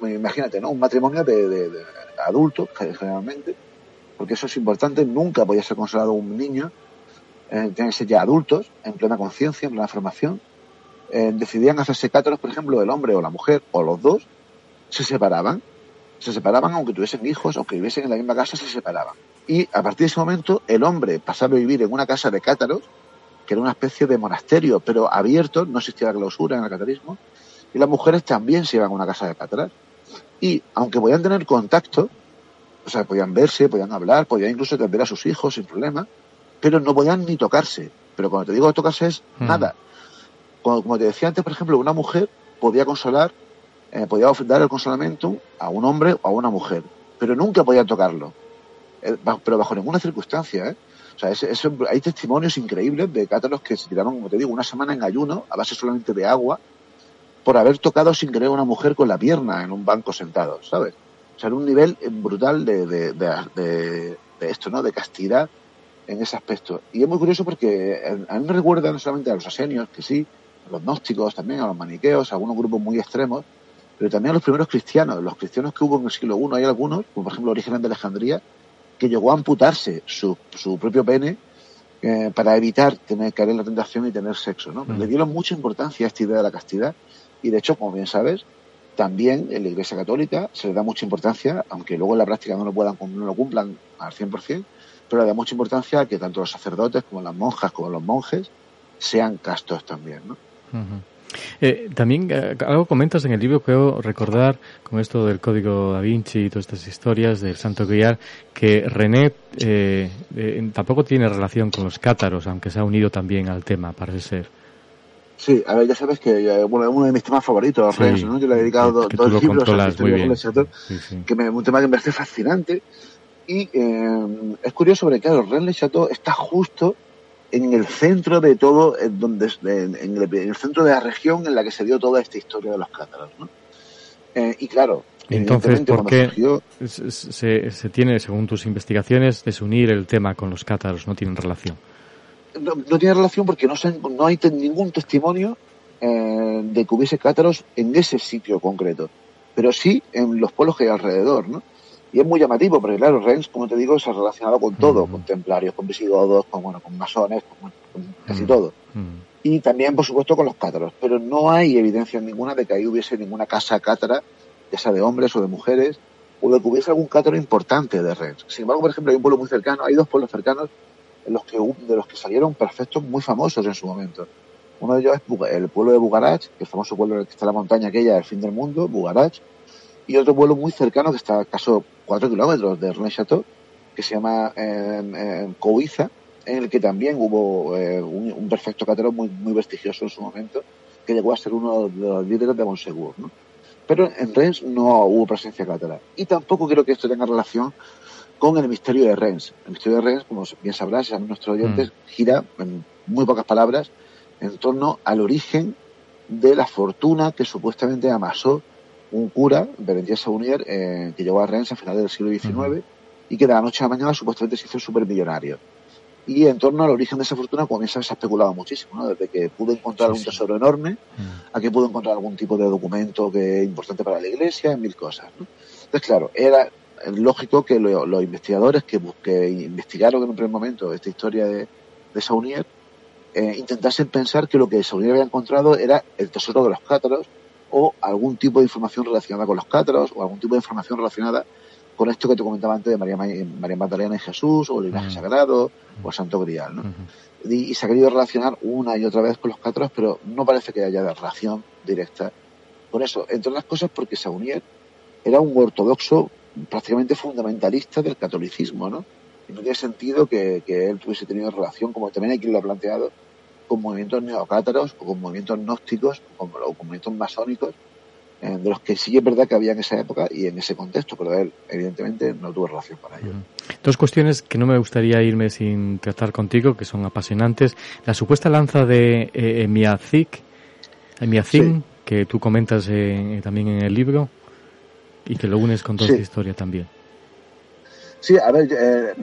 eh, imagínate, ¿no? Un matrimonio de, adultos, generalmente, porque eso es importante, nunca podía ser considerado un niño, eh, tienen que ser ya adultos, en plena conciencia, en plena formación, eh, decidían hacerse cátaros, por ejemplo, el hombre o la mujer, o los dos, se separaban. Se separaban aunque tuviesen hijos, aunque viviesen en la misma casa, se separaban. Y a partir de ese momento, el hombre pasaba a vivir en una casa de cátaros, que era una especie de monasterio, pero abierto, no existía la clausura en el catarismo, y las mujeres también se iban a una casa de cátaros. Y aunque podían tener contacto, o sea, podían verse, podían hablar, podían incluso atender a sus hijos sin problema, pero no podían ni tocarse. Pero cuando te digo tocarse es hmm. nada como, te decía antes, por ejemplo, una mujer podía consolar, eh, podía dar el consolamiento a un hombre o a una mujer, pero nunca podía tocarlo. Eh, pero bajo ninguna circunstancia, ¿eh? O sea, hay testimonios increíbles de cátaros que se tiraron, como te digo, una semana en ayuno, a base solamente de agua, por haber tocado sin querer a una mujer con la pierna en un banco sentado, ¿sabes? O sea, era un nivel brutal de, de, de, de esto, ¿no? De castidad en ese aspecto. Y es muy curioso porque a mí me recuerda no solamente a los asenios, que sí, a los gnósticos también, a los maniqueos, a algunos grupos muy extremos, pero también a los primeros cristianos. Los cristianos que hubo en el siglo I, hay algunos, como por ejemplo Origen de Alejandría, que llegó a amputarse su, su propio pene eh, para evitar tener caer en la tentación y tener sexo. ¿no? Mm. Le dieron mucha importancia a esta idea de la castidad y de hecho, como bien sabes, también en la Iglesia Católica se le da mucha importancia, aunque luego en la práctica no lo puedan no lo cumplan al 100%, pero le da mucha importancia a que tanto los sacerdotes como las monjas como los monjes sean castos también. ¿no? Eh, también eh, algo comentas en el libro, creo recordar, con esto del código da Vinci y todas estas historias del Santo Grial, que René eh, tampoco tiene relación con los cátaros, aunque se ha unido también al tema, parece ser. Sí, a ver, ya sabes que bueno, es uno de mis temas favoritos, ¿no? Yo le he dedicado dos libros a que me, un tema que me parece fascinante. Y es curioso porque, claro, René Chateau está justo en el centro de todo, en, donde, en, el, centro de la región en la que se dio toda esta historia de los cátaros. ¿no? Eh, y claro, entonces, ¿por qué se, se, tiene, según tus investigaciones, desunir el tema con los cátaros? ¿No tienen relación? No, tiene relación porque no, no hay ningún testimonio eh, de que hubiese cátaros en ese sitio concreto, pero sí en los pueblos que hay alrededor, ¿no? Y es muy llamativo, porque claro, Rennes, como te digo, se ha relacionado con todo, mm. con templarios, con visigodos, con, bueno, con masones, con, casi mm. todo. Mm. Y también, por supuesto, con los cátaros. Pero no hay evidencia ninguna de que ahí hubiese ninguna casa cátara, ya sea de hombres o de mujeres, o de que hubiese algún cátaro importante de Rens Sin embargo, por ejemplo, hay un pueblo muy cercano, hay dos pueblos cercanos en los que, de los que salieron perfectos muy famosos en su momento. Uno de ellos es el pueblo de Bugarach, que el famoso pueblo en el que está la montaña aquella, el fin del mundo, Bugarach, y otro pueblo muy cercano que está acaso 4 kilómetros de René Chateau, que se llama eh, en el que también hubo eh, un, perfecto catero muy, muy prestigioso en su momento, que llegó a ser uno de los líderes de Monsegur. Pero en Rennes no hubo presencia cátara. Y tampoco creo que esto tenga relación con el misterio de Rennes. El misterio de Rennes, como bien sabrás, a nuestros oyentes, mm. gira, en muy pocas palabras, en torno al origen de la fortuna que supuestamente amasó un cura, Berenguer Saunier, eh, que llegó a Rennes a finales del siglo XIX y que de la noche a la mañana supuestamente se hizo supermillonario. Y en torno al origen de esa fortuna comienza se ha especulado muchísimo, ¿no? Desde que pudo encontrar un tesoro enorme a que pudo encontrar algún tipo de documento que es importante para la iglesia, en mil cosas. Entonces, claro, era lógico que los investigadores que, que, investigaron en un primer momento esta historia de, de Saunier eh, intentasen pensar que lo que Saunier había encontrado era el tesoro de los cátaros o algún tipo de información relacionada con los cátaros o algún tipo de información relacionada con esto que te comentaba antes de María, María Magdalena y Jesús o el linaje sagrado o el Santo Grial. ¿no? y, se ha querido relacionar una y otra vez con los cátaros, pero no parece que haya relación directa con eso. Entre otras cosas porque Saunier era un ortodoxo prácticamente fundamentalista del catolicismo, ¿no? Y no tiene sentido que, él tuviese tenido relación, como también hay quien lo ha planteado, con movimientos neocátaros o con movimientos gnósticos o con, movimientos masónicos, eh, de los que sí es verdad que había en esa época y en ese contexto, pero él evidentemente no tuvo relación con ellos. Dos cuestiones que no me gustaría irme sin tratar contigo, que son apasionantes. La supuesta lanza de eh, Emiazik, que tú comentas eh, también en el libro y que lo unes con toda esta historia también. Sí, a ver, eh,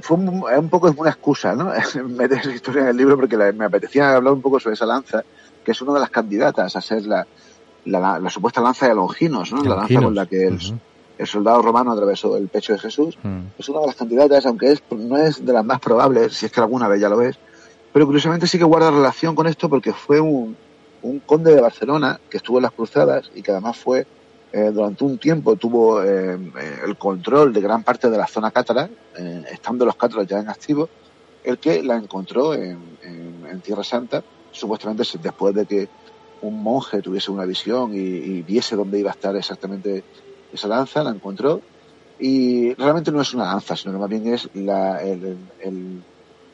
fue un, un, poco una excusa, ¿no? *laughs* Meter esa historia en el libro porque me apetecía hablar un poco sobre esa lanza, que es una de las candidatas a ser la, la, supuesta lanza de Longinos, ¿no? La lanza con la que el, soldado romano atravesó el pecho de Jesús. Es una de las candidatas, aunque es, no es de las más probables, si es que alguna vez ya lo es. Pero curiosamente sí que guarda relación con esto porque fue un, un conde de Barcelona que estuvo en las cruzadas y que además fue eh, durante un tiempo tuvo eh, eh, el control de gran parte de la zona cátara, estando los cátaros ya en activo, el que la encontró en, Tierra Santa, supuestamente después de que un monje tuviese una visión y, viese dónde iba a estar exactamente esa lanza, la encontró. Y realmente no es una lanza, sino más bien es el, el,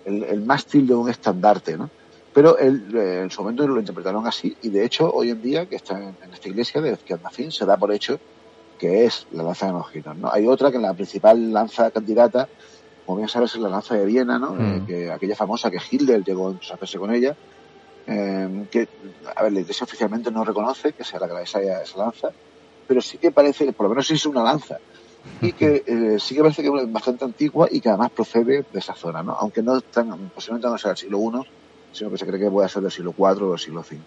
el, mástil de un estandarte, ¿no? Pero él, eh, en su momento lo interpretaron así y de hecho hoy en día que está en, esta iglesia de Ezquialmacín se da por hecho que es la lanza de Longinos. ¿no? Hay otra que en la principal lanza candidata, como bien sabes, es la lanza de Viena, ¿no? Mm. Eh, que aquella famosa que Hitler llegó a hacerse con ella, eh, que, a ver, la iglesia oficialmente no reconoce que sea la que la esa, esa lanza, pero sí que parece, por lo menos es una lanza, y que *laughs* sí que parece que es bastante antigua y que además procede de esa zona, ¿no? Aunque no tan, posiblemente no sea del siglo I, sino que se cree que puede ser del siglo IV o del siglo V.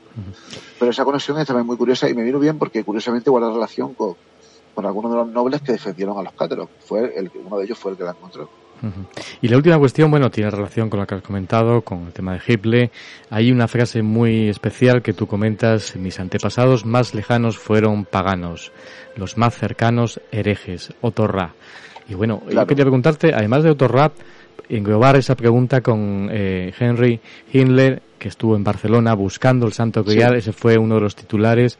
Pero esa conexión es también muy curiosa y me vino bien porque curiosamente guarda relación con, con algunos de los nobles que defendieron a los cátaros. Fue el, uno de ellos fue el que la encontró. Y la última cuestión, bueno, tiene relación con lo que has comentado, con el tema de Hiple. Hay una frase muy especial que tú comentas, mis antepasados más lejanos fueron paganos, los más cercanos herejes, Otorra. Y bueno, yo quería preguntarte, además de Otorra, englobar esa pregunta con eh, Henry Hindler, que estuvo en Barcelona buscando el Santo Grial, ese fue uno de los titulares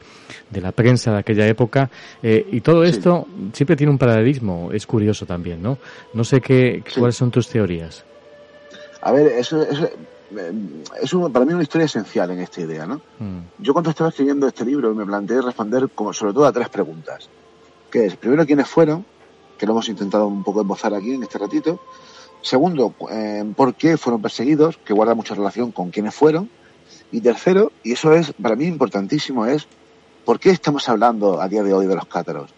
de la prensa de aquella época, eh, y todo esto siempre tiene un paralelismo, es curioso también, ¿no? No sé qué, cuáles son tus teorías. A ver, eso, eso es para mí una historia esencial en esta idea, ¿no? Mm. Yo cuando estaba escribiendo este libro me planteé responder como sobre todo a tres preguntas, que es, primero, quiénes fueron, que lo hemos intentado un poco embozar aquí en este ratito, Segundo, eh, por qué fueron perseguidos, que guarda mucha relación con quiénes fueron. Y tercero, y eso es para mí importantísimo, es por qué estamos hablando a día de hoy de los cátaros.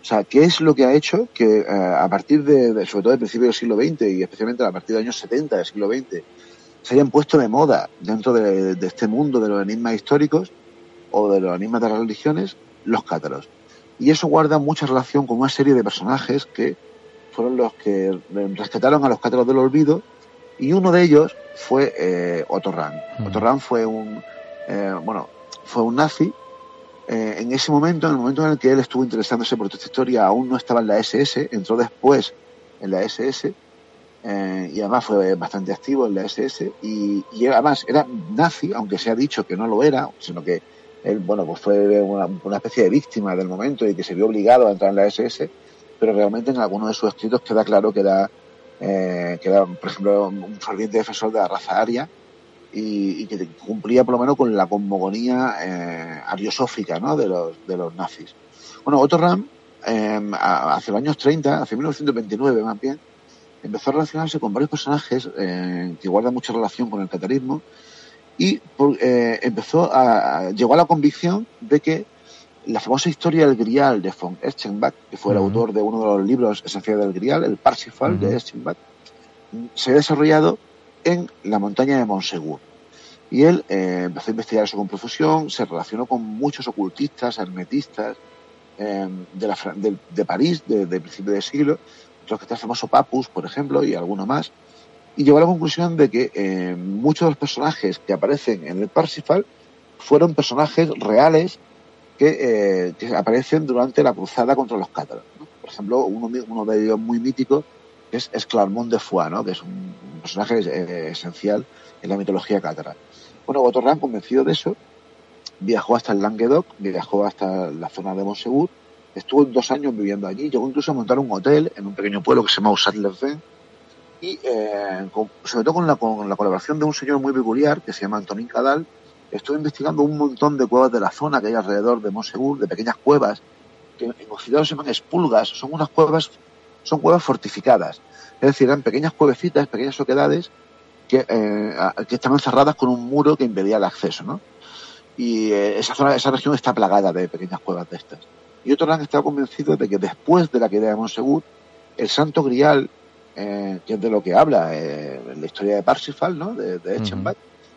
O sea, ¿qué es lo que ha hecho que eh, a partir de, sobre todo del principio del siglo XX y especialmente a partir de los años 70 del siglo XX, se hayan puesto de moda dentro de, de este mundo de los enigmas históricos o de los enigmas de las religiones, los cátaros? Y eso guarda mucha relación con una serie de personajes que fueron los que rescataron a los cátaros del olvido y uno de ellos fue eh, Otto Rahn. Mm. Otto Rahn fue un, eh, bueno, fue un nazi. Eh, en ese momento, en el momento en el que él estuvo interesándose por toda esta historia, aún no estaba en la SS, entró después en la SS eh, y además fue bastante activo en la SS y, y, además era nazi, aunque se ha dicho que no lo era, sino que él, bueno, pues fue una, una especie de víctima del momento y que se vio obligado a entrar en la SS pero realmente en algunos de sus escritos queda claro que era, eh, que era por ejemplo, un ferviente defensor de la raza aria y, que cumplía por lo menos con la cosmogonía eh, ariosófica ¿no? de, los, de los nazis. Bueno, Otto Ram, eh, hace los años 30, hace 1929 más bien, empezó a relacionarse con varios personajes eh, que guardan mucha relación con el catarismo y eh, empezó a, llegó a la convicción de que la famosa historia del Grial de von Eschenbach, que fue el autor de uno de los libros esenciales del Grial, el Parsifal de Eschenbach, se ha desarrollado en la montaña de Montsegur. Y él eh, empezó a investigar eso con profusión, se relacionó con muchos ocultistas, hermetistas eh, de, de, París, de, de principio del siglo, los que está el famoso Papus, por ejemplo, y alguno más, y llegó a la conclusión de que eh, muchos de los personajes que aparecen en el Parsifal fueron personajes reales que, que aparecen durante la cruzada contra los cátaros. Por ejemplo, uno, uno de ellos muy mítico es Esclarmont de Foix, ¿no? que es un, personaje eh, esencial en la mitología cátara. Bueno, Botorran, convencido de eso, viajó hasta el Languedoc, viajó hasta la zona de Montsegur, estuvo dos años viviendo allí, llegó incluso a montar un hotel en un pequeño pueblo que se llama Usat-les-Vins, y eh, sobre todo con la, con la, colaboración de un señor muy peculiar que se llama Antonín Cadal, estuvo investigando un montón de cuevas de la zona que hay alrededor de Montsegur, de pequeñas cuevas, que en occidente se llaman espulgas, son unas cuevas, son cuevas fortificadas, es decir, eran pequeñas cuevecitas, pequeñas oquedades que, eh, que estaban cerradas con un muro que impedía el acceso, ¿no? Y eh, esa zona, esa región está plagada de pequeñas cuevas de estas. Y otros han estado convencidos de que después de la caída de Monsegur, el Santo Grial, eh, que es de lo que habla eh, la historia de Parsifal, ¿no? De, de Eschenbach,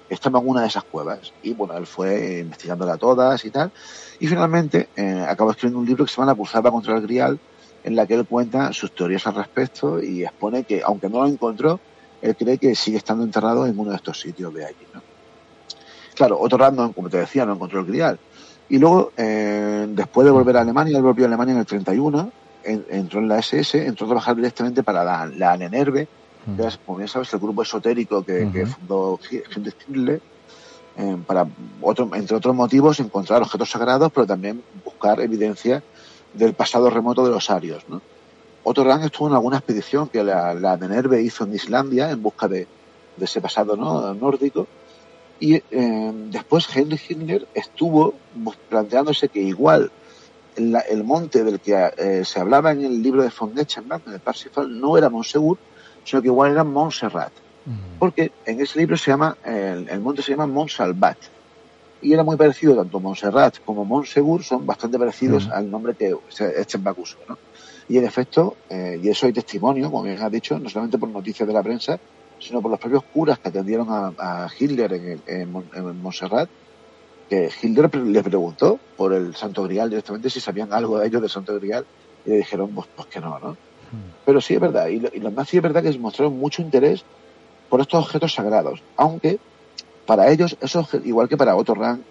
estaba en una de esas cuevas. Y bueno, él fue investigándola todas y tal. Y finalmente eh, acabó escribiendo un libro que se llama La contra el Grial, en la que él cuenta sus teorías al respecto y expone que, aunque no lo encontró, él cree que sigue estando enterrado en uno de estos sitios de allí. ¿no? Claro, otro random, como te decía, no encontró el grial. Y luego, eh, después de volver a Alemania, él volvió a Alemania en el 31, en, entró en la SS, entró a trabajar directamente para la, la Que es, como bien sabes, el grupo esotérico que, uh -huh. que fundó Heinrich Hitler, eh, para, otro, entre otros motivos, encontrar objetos sagrados, pero también buscar evidencia del pasado remoto de los arios. ¿no? Otto estuvo en alguna expedición que la, la Nerve hizo en Islandia en busca de, de ese pasado ¿no? nórdico. Y eh, después Heinrich Himmler estuvo planteándose que igual la, el monte del que eh, se hablaba en el libro de von Netzenbach, en el Parsifal, no era Montsegur, sino que igual era Montserrat. Mm. Porque en ese libro se llama, el, el monte se llama Montsalvat y era muy parecido, tanto Montserrat como Montsegur son bastante parecidos -huh. al nombre que Eschenbach usó, ¿no? Y en efecto, eh, y eso hay testimonio, como bien has dicho, no solamente por noticias de la prensa, sino por los propios curas que atendieron a, a Hitler en, el, en, en, Montserrat, que Hitler le preguntó por el Santo Grial directamente si sabían algo de ellos del Santo Grial, y le dijeron, pues, pues que no, ¿no? -huh. Pero sí es verdad, y, lo, y los nazis es verdad que mostraron mucho interés por estos objetos sagrados, aunque para ellos, eso igual que para Otto Rahn,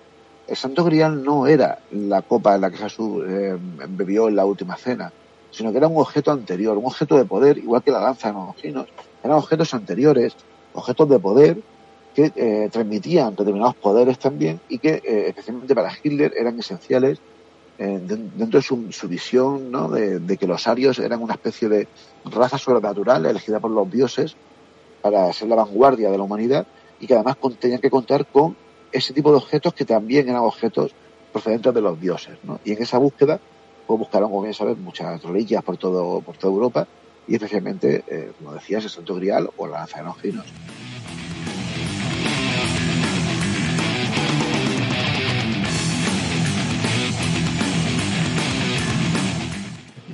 el Santo Grial no era la copa en la que Jesús eh, bebió en la última cena, sino que era un objeto anterior, un objeto de poder, igual que la lanza de Longinos. Eran objetos anteriores, objetos de poder que eh, transmitían determinados poderes también y que, eh, especialmente para Hitler, eran esenciales dentro de su, su visión ¿no? de, de, que los arios eran una especie de raza sobrenatural elegida por los dioses para ser la vanguardia de la humanidad y que además tenían que contar con ese tipo de objetos que también eran objetos procedentes de los dioses. ¿no? Y en esa búsqueda pues buscaron, como bien sabes, muchas reliquias por, todo, por toda Europa y especialmente, eh, como decías, el Santo Grial o la lanza de los ginos.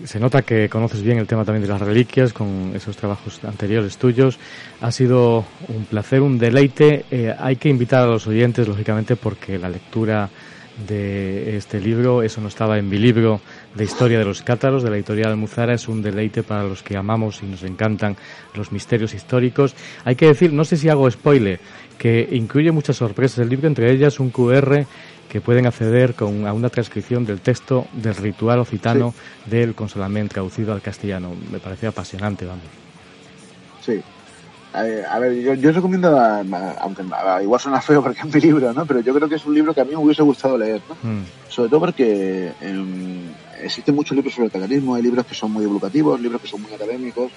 Se nota que conoces bien el tema también de las reliquias con esos trabajos anteriores tuyos. Ha sido un placer, un deleite. Eh, hay que invitar a los oyentes, lógicamente, porque la lectura de este libro, eso no estaba en mi libro de historia de los cátaros de la editorial Muzara, es un deleite para los que amamos y nos encantan los misterios históricos. Hay que decir, no sé si hago spoiler, que incluye muchas sorpresas el libro, entre ellas un QR que pueden acceder con, a una transcripción del texto del ritual occitano sí. del Consolament traducido al castellano. Me parece apasionante, vamos. Sí. A ver, yo, yo recomiendo, a, a, aunque igual suena feo porque es mi libro, ¿no? Pero yo creo que es un libro que a mí me hubiese gustado leer, ¿no? Mm. Sobre todo porque eh, existen muchos libros sobre el catalanismo, hay libros que son muy educativos, libros que son muy académicos,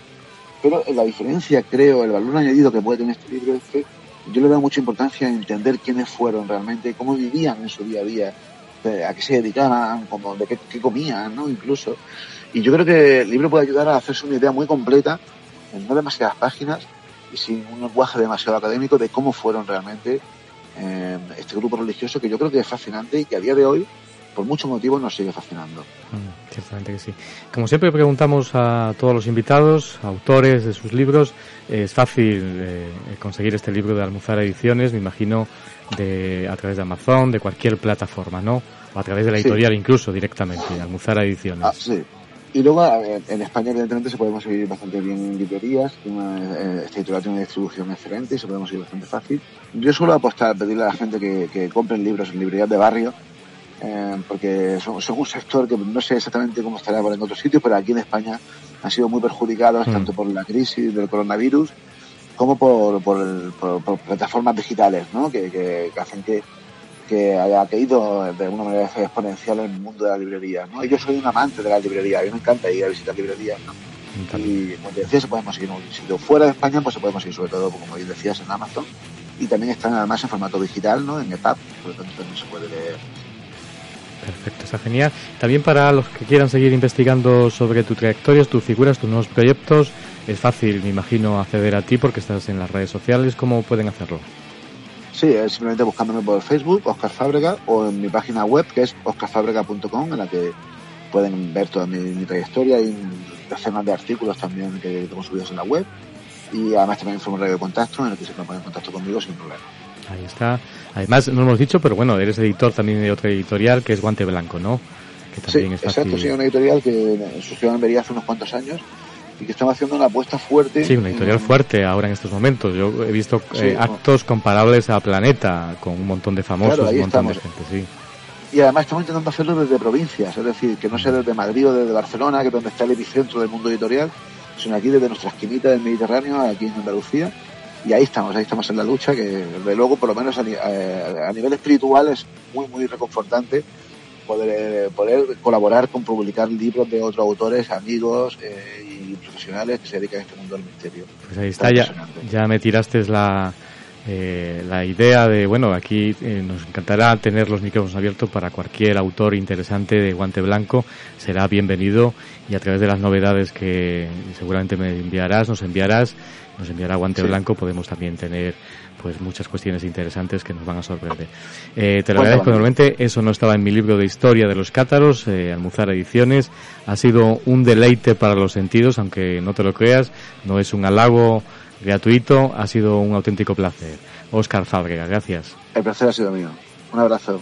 pero la diferencia, creo, el valor añadido que puede tener este libro es que yo le veo mucha importancia en entender quiénes fueron realmente, cómo vivían en su día a día, a qué se dedicaban, como, de qué, qué, comían, ¿no? Incluso. Y yo creo que el libro puede ayudar a hacerse una idea muy completa, en no demasiadas páginas, y sin un lenguaje demasiado académico, de cómo fueron realmente eh, este grupo religioso que yo creo que es fascinante y que a día de hoy, por muchos motivos, nos sigue fascinando. Mm, ciertamente que sí. Como siempre preguntamos a todos los invitados, autores de sus libros, es fácil eh, conseguir este libro de Almuzara Ediciones, me imagino, de, a través de Amazon, de cualquier plataforma, ¿no? O a través de la editorial incluso, directamente, Almuzara Ediciones. Ah, sí. Y luego en España, evidentemente, se podemos seguir bastante bien en librerías. Eh, este editorial tiene una distribución excelente y se podemos seguir bastante fácil. Yo suelo apostar, pedirle a la gente que, que compren libros en librerías de barrio, eh, porque son, un sector que no sé exactamente cómo estará por en otros sitios, pero aquí en España han sido muy perjudicados mm. tanto por la crisis del coronavirus como por, por, plataformas digitales, ¿no? que, que hacen que que haya caído de alguna manera exponencial en el mundo de la librería. ¿no? Y yo soy un amante de la librería, a mí me encanta ir a visitar librerías. ¿no? Y como te decía, se podemos seguir en un sitio fuera de España, pues se podemos ir sobre todo, como decías, en Amazon. Y también están además en formato digital, ¿no? En EPUB, por lo tanto también se puede leer. Perfecto, está genial. También para los que quieran seguir investigando sobre tu trayectoria, tus figuras, tus nuevos proyectos, es fácil, me imagino, acceder a ti porque estás en las redes sociales. ¿Cómo pueden hacerlo? Sí, es simplemente buscándome por Facebook, Oscar Fábrega, o en mi página web, que es oscarfábrega.com, en la que pueden ver toda mi, trayectoria y decenas de artículos también que tengo subidos en la web. Y además también un formulario de contacto en el que se pueden poner en contacto conmigo sin problema. Ahí está. Además, no lo hemos dicho, pero bueno, eres editor también de otra editorial que es Guante Blanco, ¿no? Que también sí, exacto, sí, una editorial que surgió en Vería hace unos cuantos años y que estamos haciendo una apuesta fuerte. Sí, una editorial fuerte ahora en estos momentos. Yo he visto eh, actos comparables a Planeta, con un montón de famosos, un montón de gente, sí. Y además estamos intentando hacerlo desde provincias, es decir, que no sea desde Madrid o desde Barcelona, que es donde está el epicentro del mundo editorial, sino aquí desde nuestra esquinita del Mediterráneo, aquí en Andalucía. Y ahí estamos, ahí estamos en la lucha, que desde luego, por lo menos a, a nivel espiritual, es muy, muy reconfortante poder, poder colaborar con publicar libros de otros autores, amigos eh, y profesionales que se dedican a este mundo del misterio. Pues ahí está, ya, ya me tiraste la, eh, la idea de, bueno, aquí eh, nos encantará tener los micrófonos abiertos para cualquier autor interesante de Guante Blanco, será bienvenido y a través de las novedades que seguramente me enviarás, nos enviarás, nos enviará Guante Blanco, podemos también tener pues muchas cuestiones interesantes que nos van a sorprender. Eh, te lo agradezco enormemente, eso no estaba en mi libro de historia de los cátaros, eh, Almuzar Ediciones, ha sido un deleite para los sentidos, aunque no te lo creas, no es un halago gratuito, ha sido un auténtico placer. Oscar Fábrega, gracias. El placer ha sido mío. Un abrazo.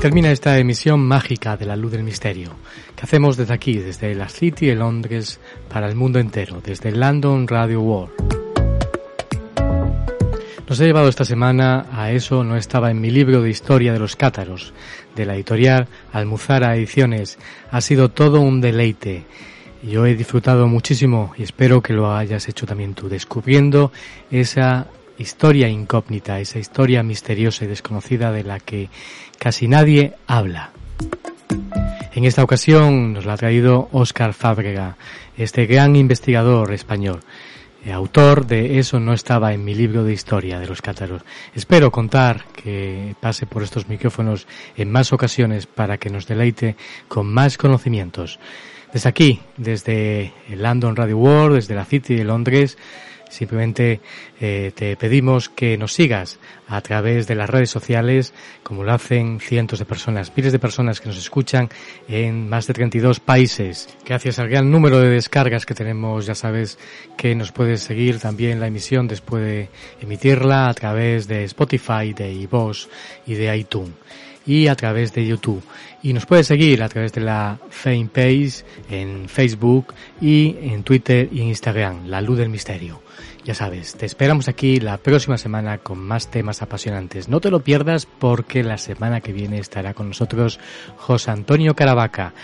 Termina esta emisión mágica de la luz del misterio, que hacemos desde aquí, desde la City de Londres, para el mundo entero, desde London Radio World. Nos ha llevado esta semana a eso, no estaba en mi libro de historia de los cátaros, de la editorial Almuzara Ediciones. Ha sido todo un deleite. Yo he disfrutado muchísimo y espero que lo hayas hecho también tú, descubriendo esa historia incógnita, esa historia misteriosa y desconocida de la que casi nadie habla. En esta ocasión nos la ha traído Óscar Fábrega, este gran investigador español. eh, autor de Eso no estaba en mi libro de historia de los cátaros. Espero contar que pase por estos micrófonos en más ocasiones para que nos deleite con más conocimientos. Desde aquí, desde el London Radio World, desde la City de Londres, Simplemente eh, te pedimos que nos sigas a través de las redes sociales, como lo hacen cientos de personas, miles de personas que nos escuchan en más de 32 países. Gracias al gran número de descargas que tenemos, ya sabes que nos puedes seguir también la emisión después de emitirla a través de Spotify, de iVoox y de iTunes y a través de YouTube. Y nos puedes seguir a través de la fanpage en Facebook y en Twitter y Instagram, La Luz del Misterio. Ya sabes, te esperamos aquí la próxima semana con más temas apasionantes. No te lo pierdas porque la semana que viene estará con nosotros José Antonio Caravaca.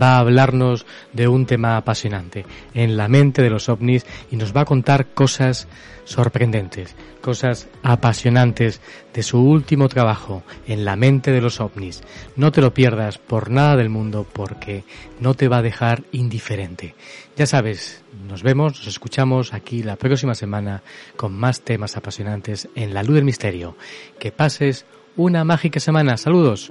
Va a hablarnos de un tema apasionante en la mente de los ovnis y nos va a contar cosas sorprendentes, cosas apasionantes de su último trabajo en la mente de los ovnis. No te lo pierdas por nada del mundo porque no te va a dejar indiferente. Ya sabes, nos vemos, nos escuchamos aquí la próxima semana con más temas apasionantes en La Luz del Misterio. Que pases una mágica semana. Saludos.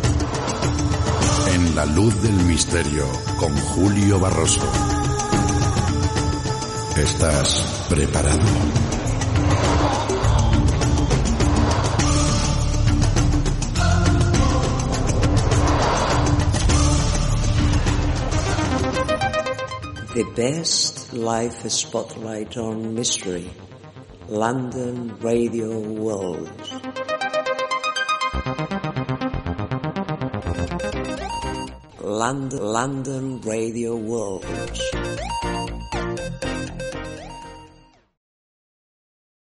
La luz del misterio con Julio Barroso. ¿Estás preparado? The best life spotlight on mystery. London Radio World. London, London Radio World.